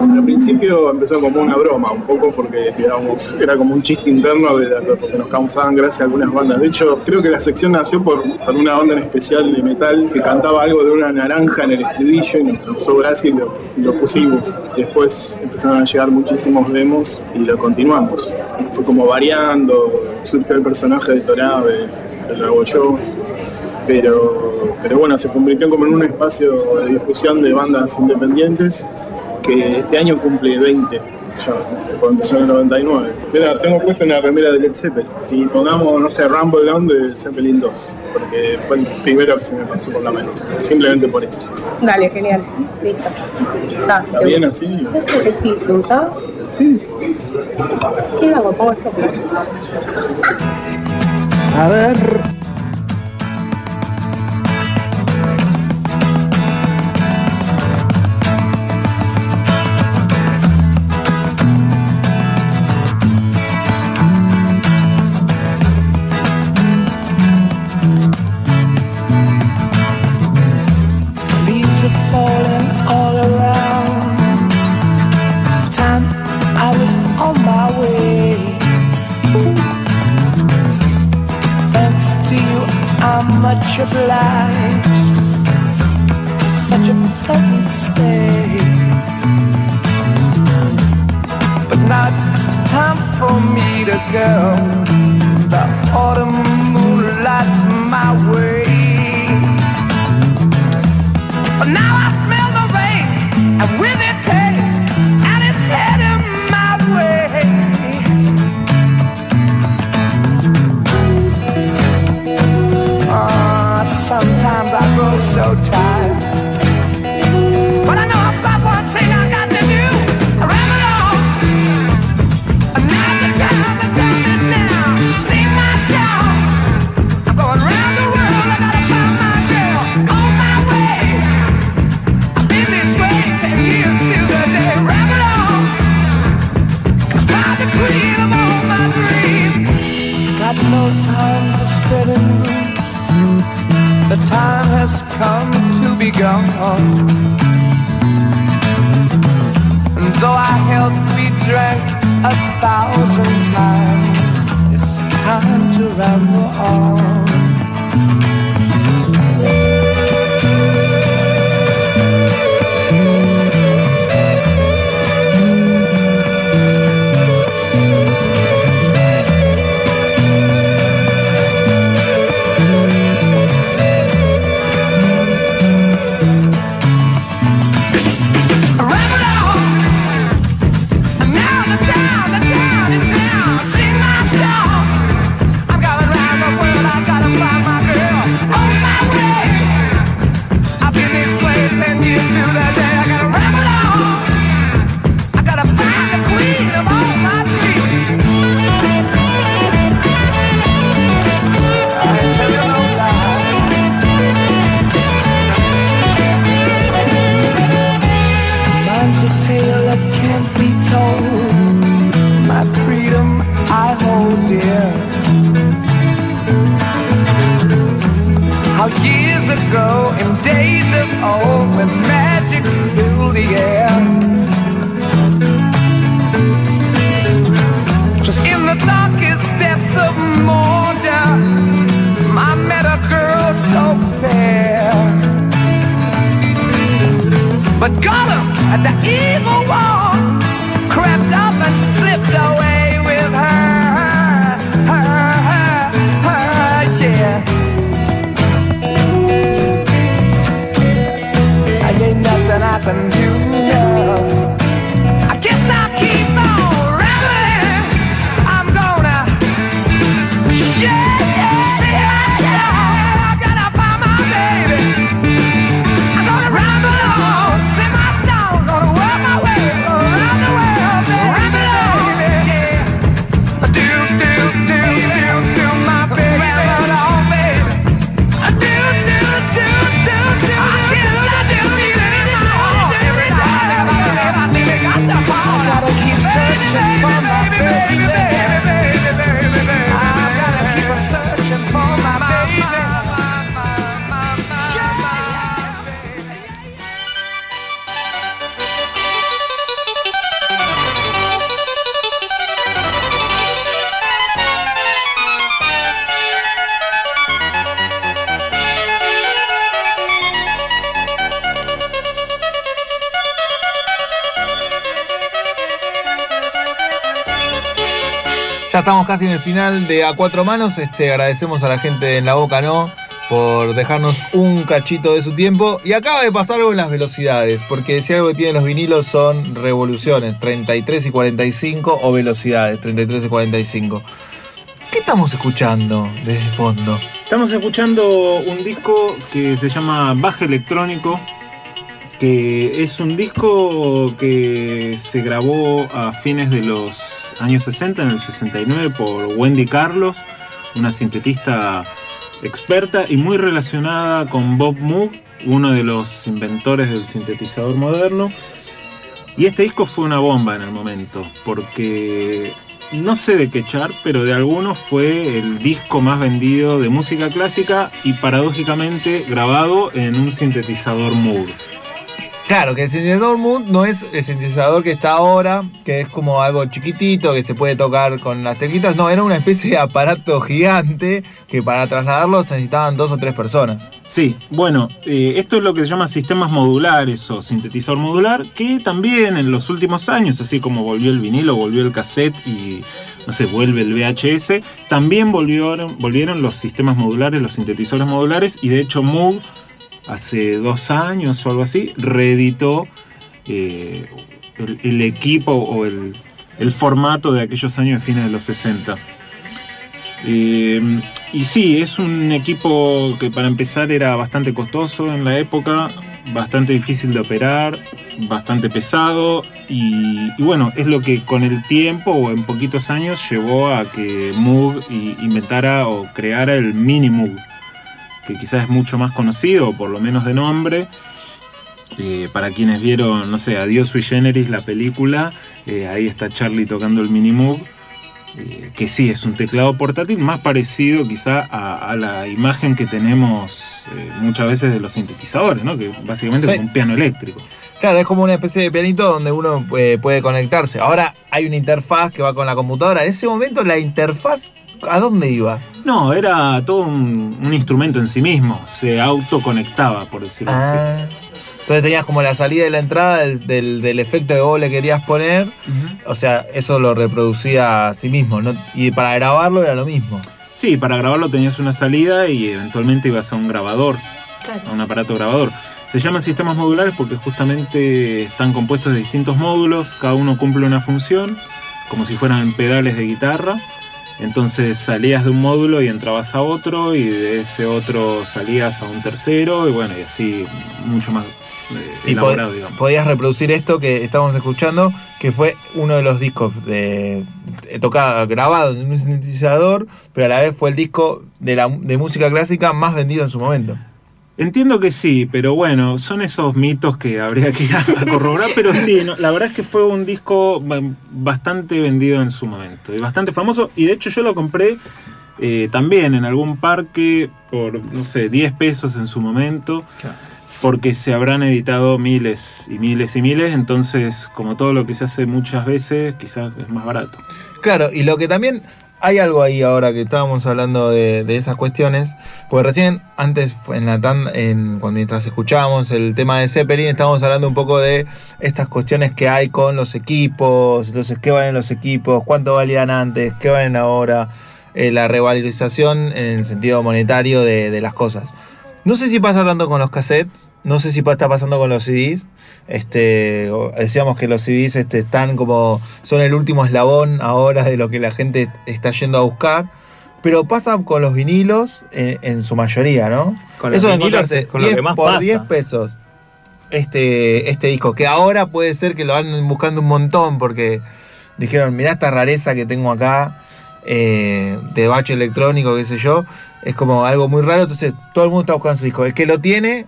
S25: Al principio empezó como una broma, un poco porque digamos, era como un chiste interno de la- porque nos causaban gracia algunas bandas. De hecho, creo que la sección nació por, una banda en especial de metal que cantaba algo de una naranja en el estribillo y nos causó gracia y lo, y pusimos. Después empezaron a llegar muchísimos demos y lo continuamos. Fue como variando, surgió el personaje de Torabe, que lo yo pero, pero bueno, se convirtió como en un espacio de difusión de bandas independientes que este año cumple 20, ya, cuando empezó en el 99. Mira, tengo puesta una remera de Led Zeppelin y pongamos, no sé, Rumble On de Zeppelin 2, porque fue el primero que se me pasó por la mente, simplemente por eso.
S2: Dale, genial. Listo. Está,
S25: ¿Está bien así?
S2: Yo creo que sí. ¿Te gustaba?
S25: Sí.
S2: ¿Qué hago? Pongo esto.
S23: A ver. happened to
S14: final de A Cuatro Manos. Este, agradecemos a la gente en La Boca No por dejarnos un cachito de su tiempo. Y acaba de pasar algo en las velocidades, porque si algo que tienen los vinilos son revoluciones, 33 y 45 o velocidades, 33 y 45. ¿Qué estamos escuchando desde el fondo?
S19: Estamos escuchando un disco que se llama Baje Electrónico, que es un disco que se grabó a fines de los años 60, en el 69, por Wendy Carlos, una sintetista experta y muy relacionada con Bob Moog, uno de los inventores del sintetizador moderno. Y este disco fue una bomba en el momento, porque no sé de qué chart, pero de algunos fue el disco más vendido de música clásica y paradójicamente grabado en un sintetizador Moog.
S14: Claro, que el sintetizador Moog no es el sintetizador que está ahora, que es como algo chiquitito que se puede tocar con las teclitas. No, era una especie de aparato gigante que para trasladarlo necesitaban dos o tres personas.
S19: Sí, bueno, eh, esto es lo que se llama sistemas modulares o sintetizador modular, que también en los últimos años, así como volvió el vinilo, volvió el cassette y no sé, vuelve el VHS, también volvieron, volvieron los sistemas modulares, los sintetizadores modulares, y de hecho Moog hace dos años o algo así, reeditó eh, el, equipo o el, formato de aquellos años de fines de los 60. Eh, y sí, es un equipo que para empezar era bastante costoso en la época, bastante difícil de operar, bastante pesado y, y bueno, es lo que con el tiempo o en poquitos años llevó a que Moog inventara o creara el Mini Moog, que quizás es mucho más conocido, por lo menos de nombre. Eh, para quienes vieron, no sé, Adiós Sui Generis, la película, eh, ahí está Charlie tocando el Mini Moog eh, que sí, es un teclado portátil más parecido quizá a, a la imagen que tenemos muchas veces de los sintetizadores, ¿no? que básicamente
S14: Sí.
S19: es un piano eléctrico.
S14: Claro, es como una especie de pianito donde uno puede conectarse. Ahora hay una interfaz que va con la computadora. En ese momento la interfaz, ¿a dónde iba?
S19: No, era todo un, un instrumento en sí mismo, se autoconectaba, por decirlo
S14: Ah.
S19: así.
S14: Entonces tenías como la salida y la entrada del, del- del efecto que vos le querías poner. O sea, eso lo reproducía a sí mismo. ¿no? Y para grabarlo era lo mismo.
S19: Sí, para grabarlo tenías una salida y eventualmente ibas a un grabador, a un aparato grabador. Se llaman sistemas modulares porque justamente están compuestos de distintos módulos, cada uno cumple una función, como si fueran pedales de guitarra. Entonces salías de un módulo y entrabas a otro, y de ese otro salías a un tercero, y bueno, y así mucho más eh,
S14: Y
S19: elaborado,
S14: pod-
S19: digamos.
S14: podías reproducir esto que estamos escuchando, que fue uno de los discos de, de tocado, grabado en un sintetizador, pero a la vez fue el disco de, la, de música clásica más vendido en su momento.
S19: Entiendo que sí, pero bueno, son esos mitos que habría que ir a, corroborar, pero sí, no, la verdad es que fue un disco ba- bastante vendido en su momento y bastante famoso, y de hecho yo lo compré eh, también en algún parque por, no sé, 10 pesos en su momento, porque se habrán editado miles y miles y miles, entonces como todo lo que se hace muchas veces, quizás es más barato.
S14: Claro, y lo que también hay algo ahí ahora que estábamos hablando de, de esas cuestiones, porque recién antes en la tan, en, cuando mientras escuchábamos el tema de Zeppelin, estábamos hablando un poco de estas cuestiones que hay con los equipos, entonces qué valen los equipos, cuánto valían antes, qué valen ahora, eh, la revalorización en el sentido monetario de, de las cosas. No sé si pasa tanto con los cassettes, no sé si está pasando con los CDs. Este, decíamos que los CDs este, están como. son el último eslabón ahora de lo que la gente está yendo a buscar. Pero pasa con los vinilos en, en su mayoría, ¿no?
S18: Con los
S14: Eso de
S18: vinilos con lo
S14: 10
S18: que más
S14: por
S18: pasa.
S14: 10 pesos este, este disco, que ahora puede ser que lo anden buscando un montón porque dijeron, mirá esta rareza que tengo acá, eh, de bache electrónico, qué sé yo, es como algo muy raro, entonces todo el mundo está buscando su disco. El que lo tiene,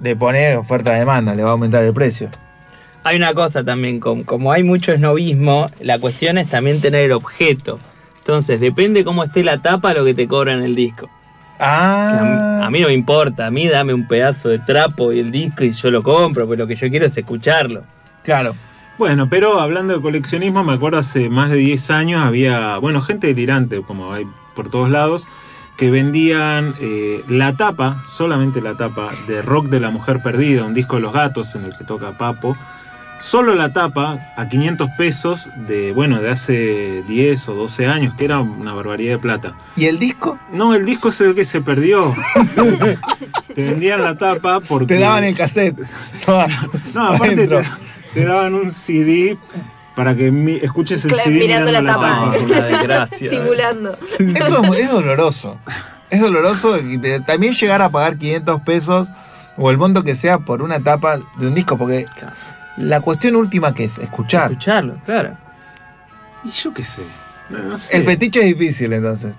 S14: le pone oferta-demanda, le va a aumentar el precio.
S18: Hay una cosa también, com- como hay mucho esnovismo, la cuestión es también tener el objeto. Entonces, depende cómo esté la tapa lo que te cobran el disco.
S14: Ah.
S18: A, a mí no me importa, a mí dame un pedazo de trapo y el disco y yo lo compro, porque lo que yo quiero es escucharlo.
S14: Claro.
S19: Bueno, pero hablando de coleccionismo, me acuerdo hace más de 10 años había, bueno, gente delirante, como hay por todos lados, que vendían eh, la tapa, solamente la tapa, de Rock de la Mujer Perdida, un disco de los gatos en el que toca Papo. Solo la tapa a 500 pesos de, bueno, de hace 10 o 12 años, que era una barbaridad de plata.
S14: ¿Y el disco?
S19: No, el disco es el que se perdió. te vendían la tapa porque...
S14: Te daban el cassette.
S19: No, aparte te, te daban un CD para que mi- escuches el
S13: Claro,
S19: CD
S13: mirando la tapa.
S18: Una desgracia.
S13: Simulando.
S14: Esto es, es doloroso. Es doloroso y te- también llegar a pagar 500 pesos o el monto que sea por una tapa de un disco, porque la cuestión última que es escuchar.
S18: Escucharlo, claro.
S19: Y yo qué sé. No, no sé.
S14: El fetiche es difícil entonces.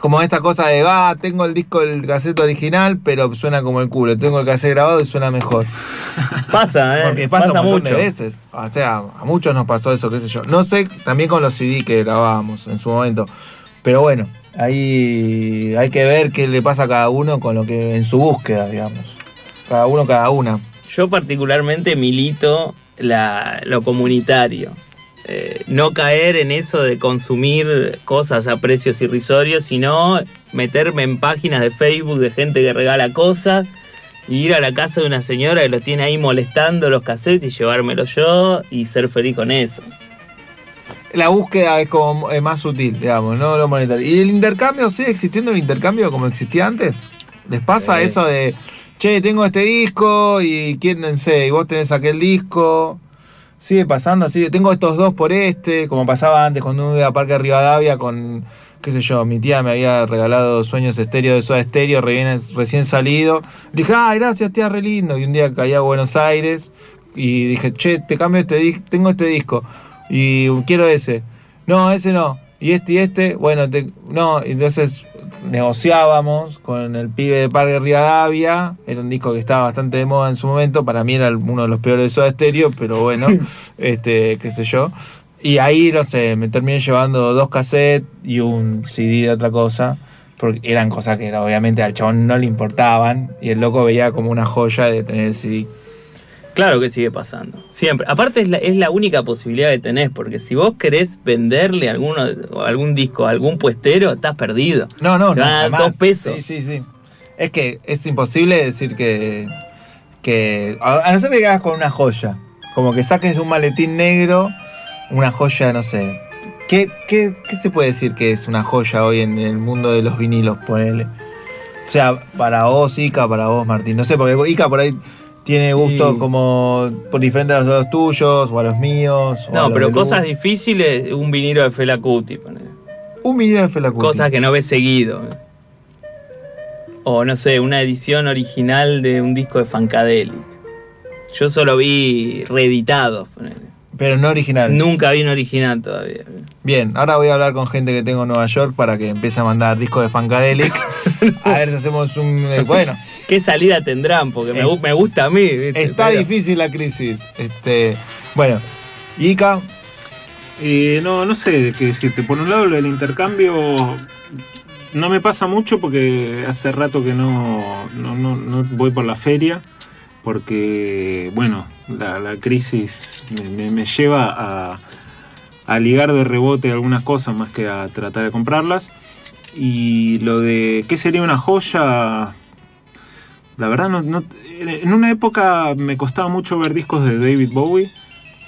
S14: Como esta cosa de, va, tengo el disco del cassette original, pero suena como el culo. Tengo el cassette grabado y suena mejor.
S18: Pasa, ¿eh?
S14: Porque pasa,
S18: pasa mucho.
S14: de veces. O sea, a muchos nos pasó eso, qué sé yo. No sé, también con los CD que grabábamos en su momento. Pero bueno, ahí hay que ver qué le pasa a cada uno con lo que en su búsqueda, digamos. Cada uno, cada una.
S18: Yo particularmente milito la- lo comunitario. Eh, no caer en eso de consumir cosas a precios irrisorios, sino meterme en páginas de Facebook de gente que regala cosas, y ir a la casa de una señora que lo tiene ahí molestando los cassettes y llevármelos yo y ser feliz con eso.
S14: La búsqueda es como eh, más sutil, digamos, no lo monetario. ¿Y el intercambio sigue existiendo el intercambio como existía antes? ¿Les pasa
S18: Sí.
S14: eso de, che, tengo este disco y quién sé, y vos tenés aquel disco? Sigue pasando así, tengo estos dos por este, como pasaba antes cuando iba a Parque Rivadavia con, qué sé yo, mi tía me había regalado Sueños Estéreo de Soda Estéreo recién, recién salido. Le dije, ay, gracias, tía, re lindo. Y un día caí a Buenos Aires y dije, che, te cambio este disco, tengo este disco y quiero ese. No, ese no. Y este y este, bueno, te- no, entonces negociábamos con el pibe de Parque Rivadavia, era un disco que estaba bastante de moda en su momento, para mí era uno de los peores de Soda Stereo, pero bueno, este, qué sé yo. Y ahí, no sé, me terminé llevando dos cassettes y un CD de otra cosa, porque eran cosas que obviamente al chabón no le importaban, y el loco veía como una joya de tener el CD.
S18: Claro que sigue pasando. Siempre. Aparte es la, es la única posibilidad que tenés, porque si vos querés venderle alguno, algún disco a algún puestero, estás perdido.
S14: No, no,
S18: Te
S14: no.
S18: van a dar
S14: jamás.
S18: dos pesos.
S14: Sí, sí, sí. Es que es imposible decir que. que a, no ser que hagas con una joya. Como que saques un maletín negro una joya, no sé. ¿Qué, qué, qué se puede decir que es una joya hoy en el mundo de los vinilos? Ponele. O sea, para vos, Ica, para vos, Martín. No sé, porque Ica por ahí tiene gusto
S18: Y-
S14: como por diferente a los tuyos o a los míos.
S18: No,
S14: los
S18: pero cosas difíciles, un vinilo de Fela ponele.
S14: Un vinilo de Fela Kuti.
S18: Cosas que no ves seguido. O no sé, una edición original de un disco de Funkadelic. Yo solo vi reeditados, ponele.
S14: Pero no original.
S18: Nunca vi un original todavía.
S14: Bien, ahora voy a hablar con gente que tengo en Nueva York para que empiece a mandar discos de Funkadelic. a ver si hacemos un. eh, bueno,
S18: ¿Qué salida tendrán? Porque me, me gusta a mí. ¿viste?
S14: está
S18: Pero-
S14: difícil la crisis. Este, bueno, Ica,
S19: Eh, no, no sé qué decirte. Por un lado, lo del intercambio no me pasa mucho porque hace rato que no, no, no- no voy por la feria. Porque, bueno, la, crisis me, lleva a, ligar de rebote algunas cosas más que a tratar de comprarlas. Y lo de qué sería una joya, la verdad, no, en una época me costaba mucho ver discos de David Bowie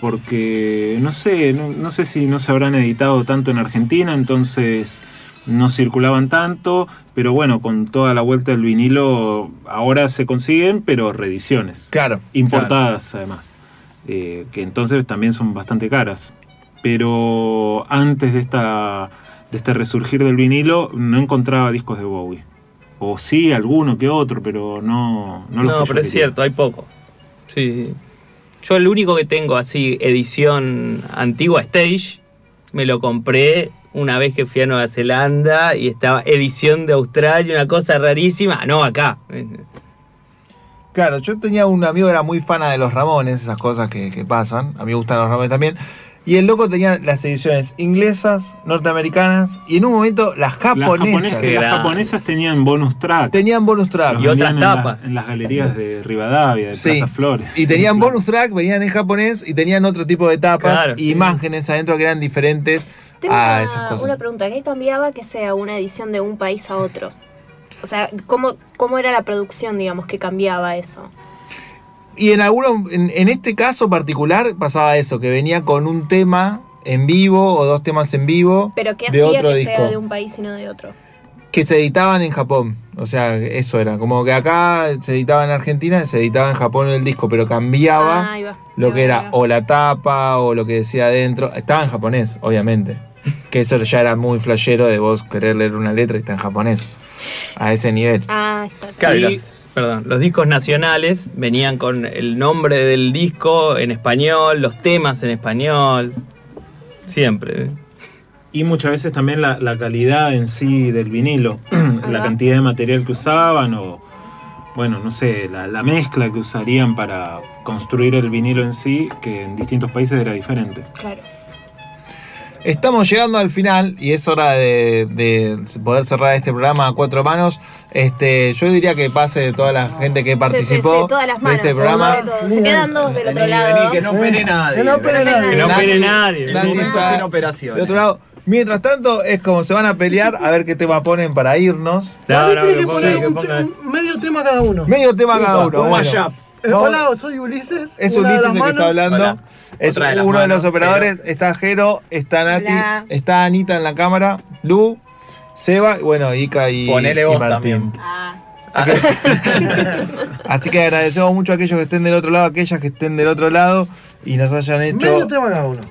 S19: porque no sé, no sé si no se habrán editado tanto en Argentina, entonces no circulaban tanto, pero bueno, con toda la vuelta del vinilo ahora se consiguen, pero reediciones.
S14: Claro.
S19: Importadas además, eh, que entonces también son bastante caras. Pero antes de, esta, de este resurgir del vinilo no encontraba discos de Bowie. O sí, alguno que otro, pero no, no los
S18: No, pero es
S19: quería.
S18: cierto, hay poco. Sí. Yo el único que tengo así, edición antigua Stage, me lo compré una vez que fui a Nueva Zelanda y estaba edición de Australia, una cosa rarísima. No, acá.
S14: Claro, yo tenía un amigo que era muy fana de los Ramones, esas cosas que, que pasan. A mí me gustan los Ramones también. Y el loco tenía las ediciones inglesas, norteamericanas y en un momento las
S19: Las
S14: japonesas.
S19: las japonesas tenían bonus track.
S14: Tenían bonus track.
S19: Los vendían en la- En, las galerías de Rivadavia, de
S14: Sí.
S19: Plaza Flores.
S14: Y tenían bonus track, venían en japonés y tenían otro tipo de tapas
S18: Claro,
S14: y
S18: sí.
S14: imágenes adentro que eran diferentes
S13: Tengo una,
S14: Ah,
S13: una pregunta. ¿Qué cambiaba que sea una edición de un país a otro? O sea, ¿cómo, cómo era la producción, digamos, que cambiaba eso?
S14: Y en algunos, en, en este caso particular pasaba eso, que venía con un tema en vivo o dos temas en vivo
S13: ¿Pero qué
S14: de
S13: hacía
S14: otro
S13: que
S14: disco
S13: sea de un país y no de otro?
S14: que se editaban en Japón. O sea, eso era. Como que acá se editaba en Argentina y se editaba en Japón el disco, pero cambiaba
S13: Ah, va.
S14: lo que
S13: va,
S14: era o la tapa o lo que decía adentro. Estaba en japonés, obviamente. Que eso ya era muy flashero de vos querer leer una letra y está en japonés. A ese nivel.
S13: Ah, está.
S18: Claro,
S14: Y-
S18: perdón, los discos nacionales venían con el nombre del disco en español, los temas en español. Siempre.
S19: Y muchas veces también la, la calidad en sí del vinilo, la cantidad de material que usaban o, bueno, no sé, la, la mezcla que usarían para construir el vinilo en sí, que en distintos países era diferente.
S13: Claro.
S14: Estamos llegando al final y es hora de, de poder cerrar este programa a cuatro manos. Este, yo diría que pase toda la gente que participó
S13: Sí, sí, sí, todas las
S14: de este programa.
S13: Se quedan dos del otro lado.
S26: vení, que no pene nadie.
S13: Que no pene nadie.
S18: Que no pene nadie.
S26: Sin operaciones.
S14: De otro lado. Mientras tanto, es como se van a pelear a ver qué tema ponen para irnos.
S2: Tiene que poner un te- medio tema cada uno.
S14: Medio tema cada uno.
S2: Un
S14: bueno.
S2: mashup. Eh,
S14: Vamos-
S2: hola, soy Ulises.
S14: Es Ulises el que está hablando.
S26: Hola.
S14: Es
S26: de
S14: uno de los operadores. Está Jero, está Nati,
S13: Hola.
S14: está Anita en la cámara, Lu, Seba, y bueno, Ica y,
S26: Ponele
S14: y
S26: vos
S14: Martín.
S26: también.
S13: Ah.
S14: Así que agradecemos mucho a aquellos que estén del otro lado, a aquellas que estén del otro lado y nos hayan hecho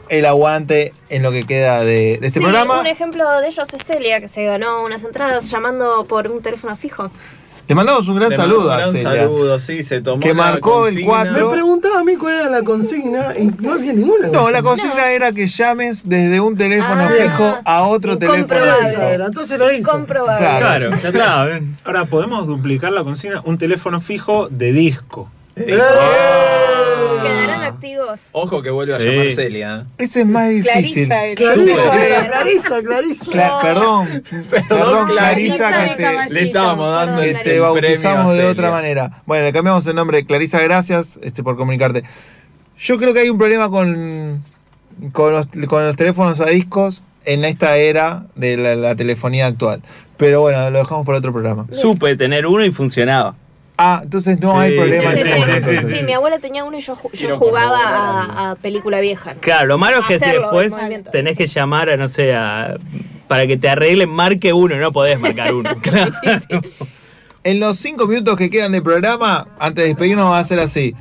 S14: el aguante en lo que queda de, de este
S13: sí,
S14: programa.
S13: un ejemplo de ellos es Celia, que se ganó unas entradas llamando por un teléfono fijo.
S14: Le mandamos un gran
S26: Le
S14: saludo
S26: un gran
S14: Celia.
S26: saludo, sí, se tomó
S14: Que
S26: la
S14: marcó el
S26: consigna.
S14: cuatro.
S2: Me preguntaba a mí cuál era la consigna y no había ninguna.
S14: No, la consigna era que llames desde un teléfono
S13: Ah,
S14: fijo a otro teléfono fijo.
S2: Entonces lo hizo.
S13: Comprobable.
S14: Claro.
S18: Claro, ya está. ven.
S19: Ahora, podemos duplicar la consigna, un teléfono fijo de disco.
S13: Quedarán activos.
S26: Ojo que vuelve a llamar Celia. ¿eh?
S14: Ese es más difícil.
S13: Clarisa.
S2: Clarisa. Clarisa, Clarisa.
S14: Cla- perdón, perdón, Clarisa, que te.
S26: Le estábamos dando
S14: que
S26: el
S14: te bautizamos de otra manera. Bueno, le cambiamos el nombre. Clarisa, gracias este, por comunicarte. Yo creo que hay un problema con, con, los, con los teléfonos a discos en esta era de la, la telefonía actual. Pero bueno, lo dejamos para otro programa.
S18: Supe tener uno y funcionaba.
S14: Ah, entonces no
S18: Sí,
S14: hay problema.
S18: sí,
S14: en
S18: sí, sí,
S14: entonces.
S18: sí,
S13: Sí, mi abuela tenía uno y yo, jugaba a, a película vieja.
S18: Claro, lo malo es que si después tenés que llamar a, no sé, a- para que te arreglen, marque uno, no podés marcar uno. Claro.
S14: En los cinco minutos que quedan de programa, antes de despedirnos, va a ser así.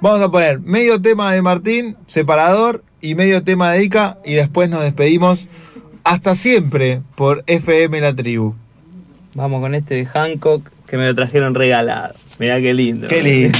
S14: Vamos a poner medio tema de Martín, separador, y medio tema de Ica, y después nos despedimos. Hasta siempre por FM La Tribu.
S18: Vamos con este de Hancock que me lo trajeron regalado. Mirá qué lindo.
S14: Qué lindo.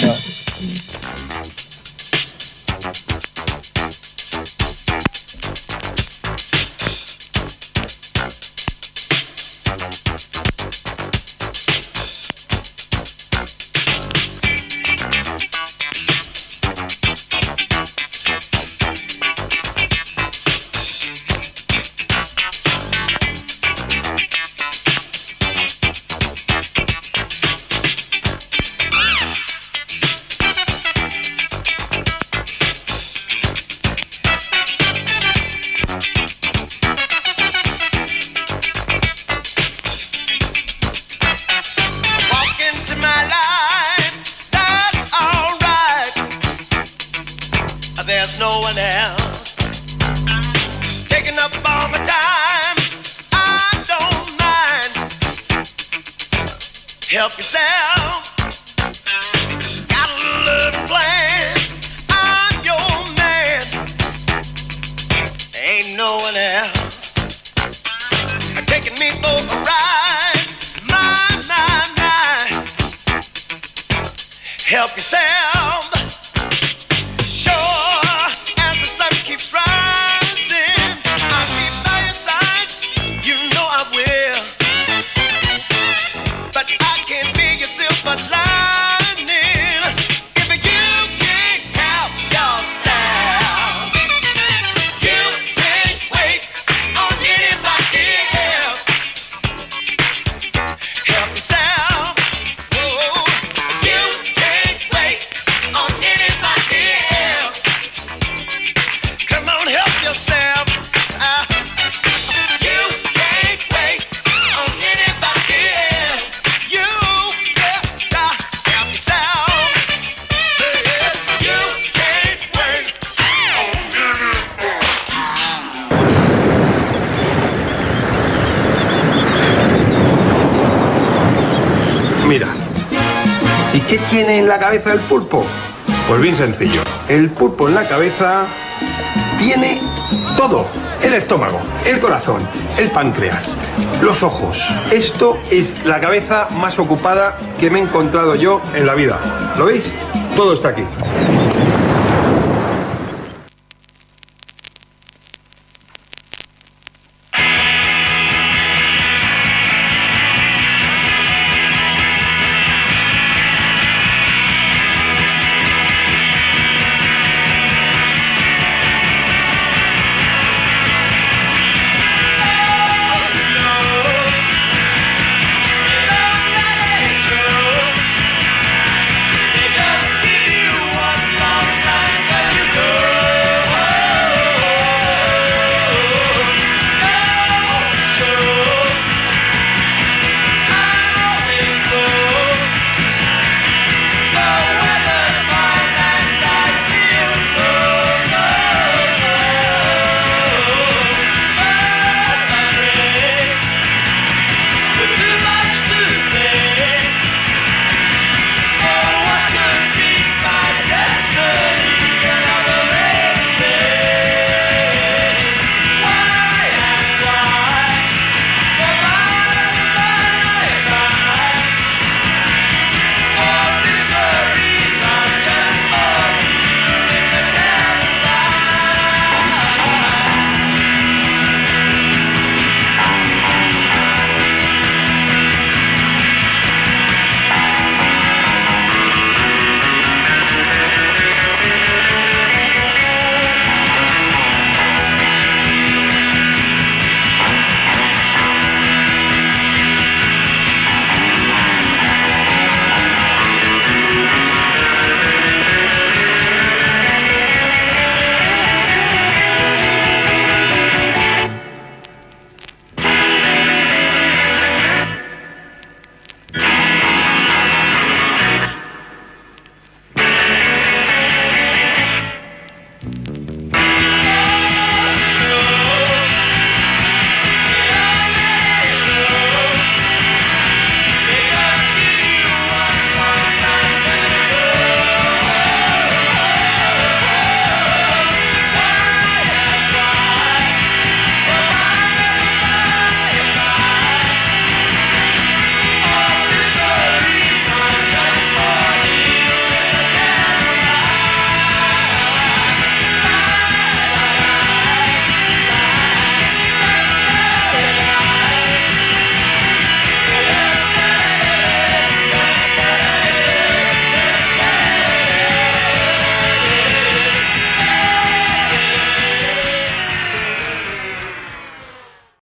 S27: help yourself.
S16: pulpo? Pues bien sencillo. El pulpo en la cabeza tiene todo. El estómago, el corazón, el páncreas, los ojos. Esto es la cabeza más ocupada que me he encontrado yo en la vida. ¿Lo veis? Todo está aquí.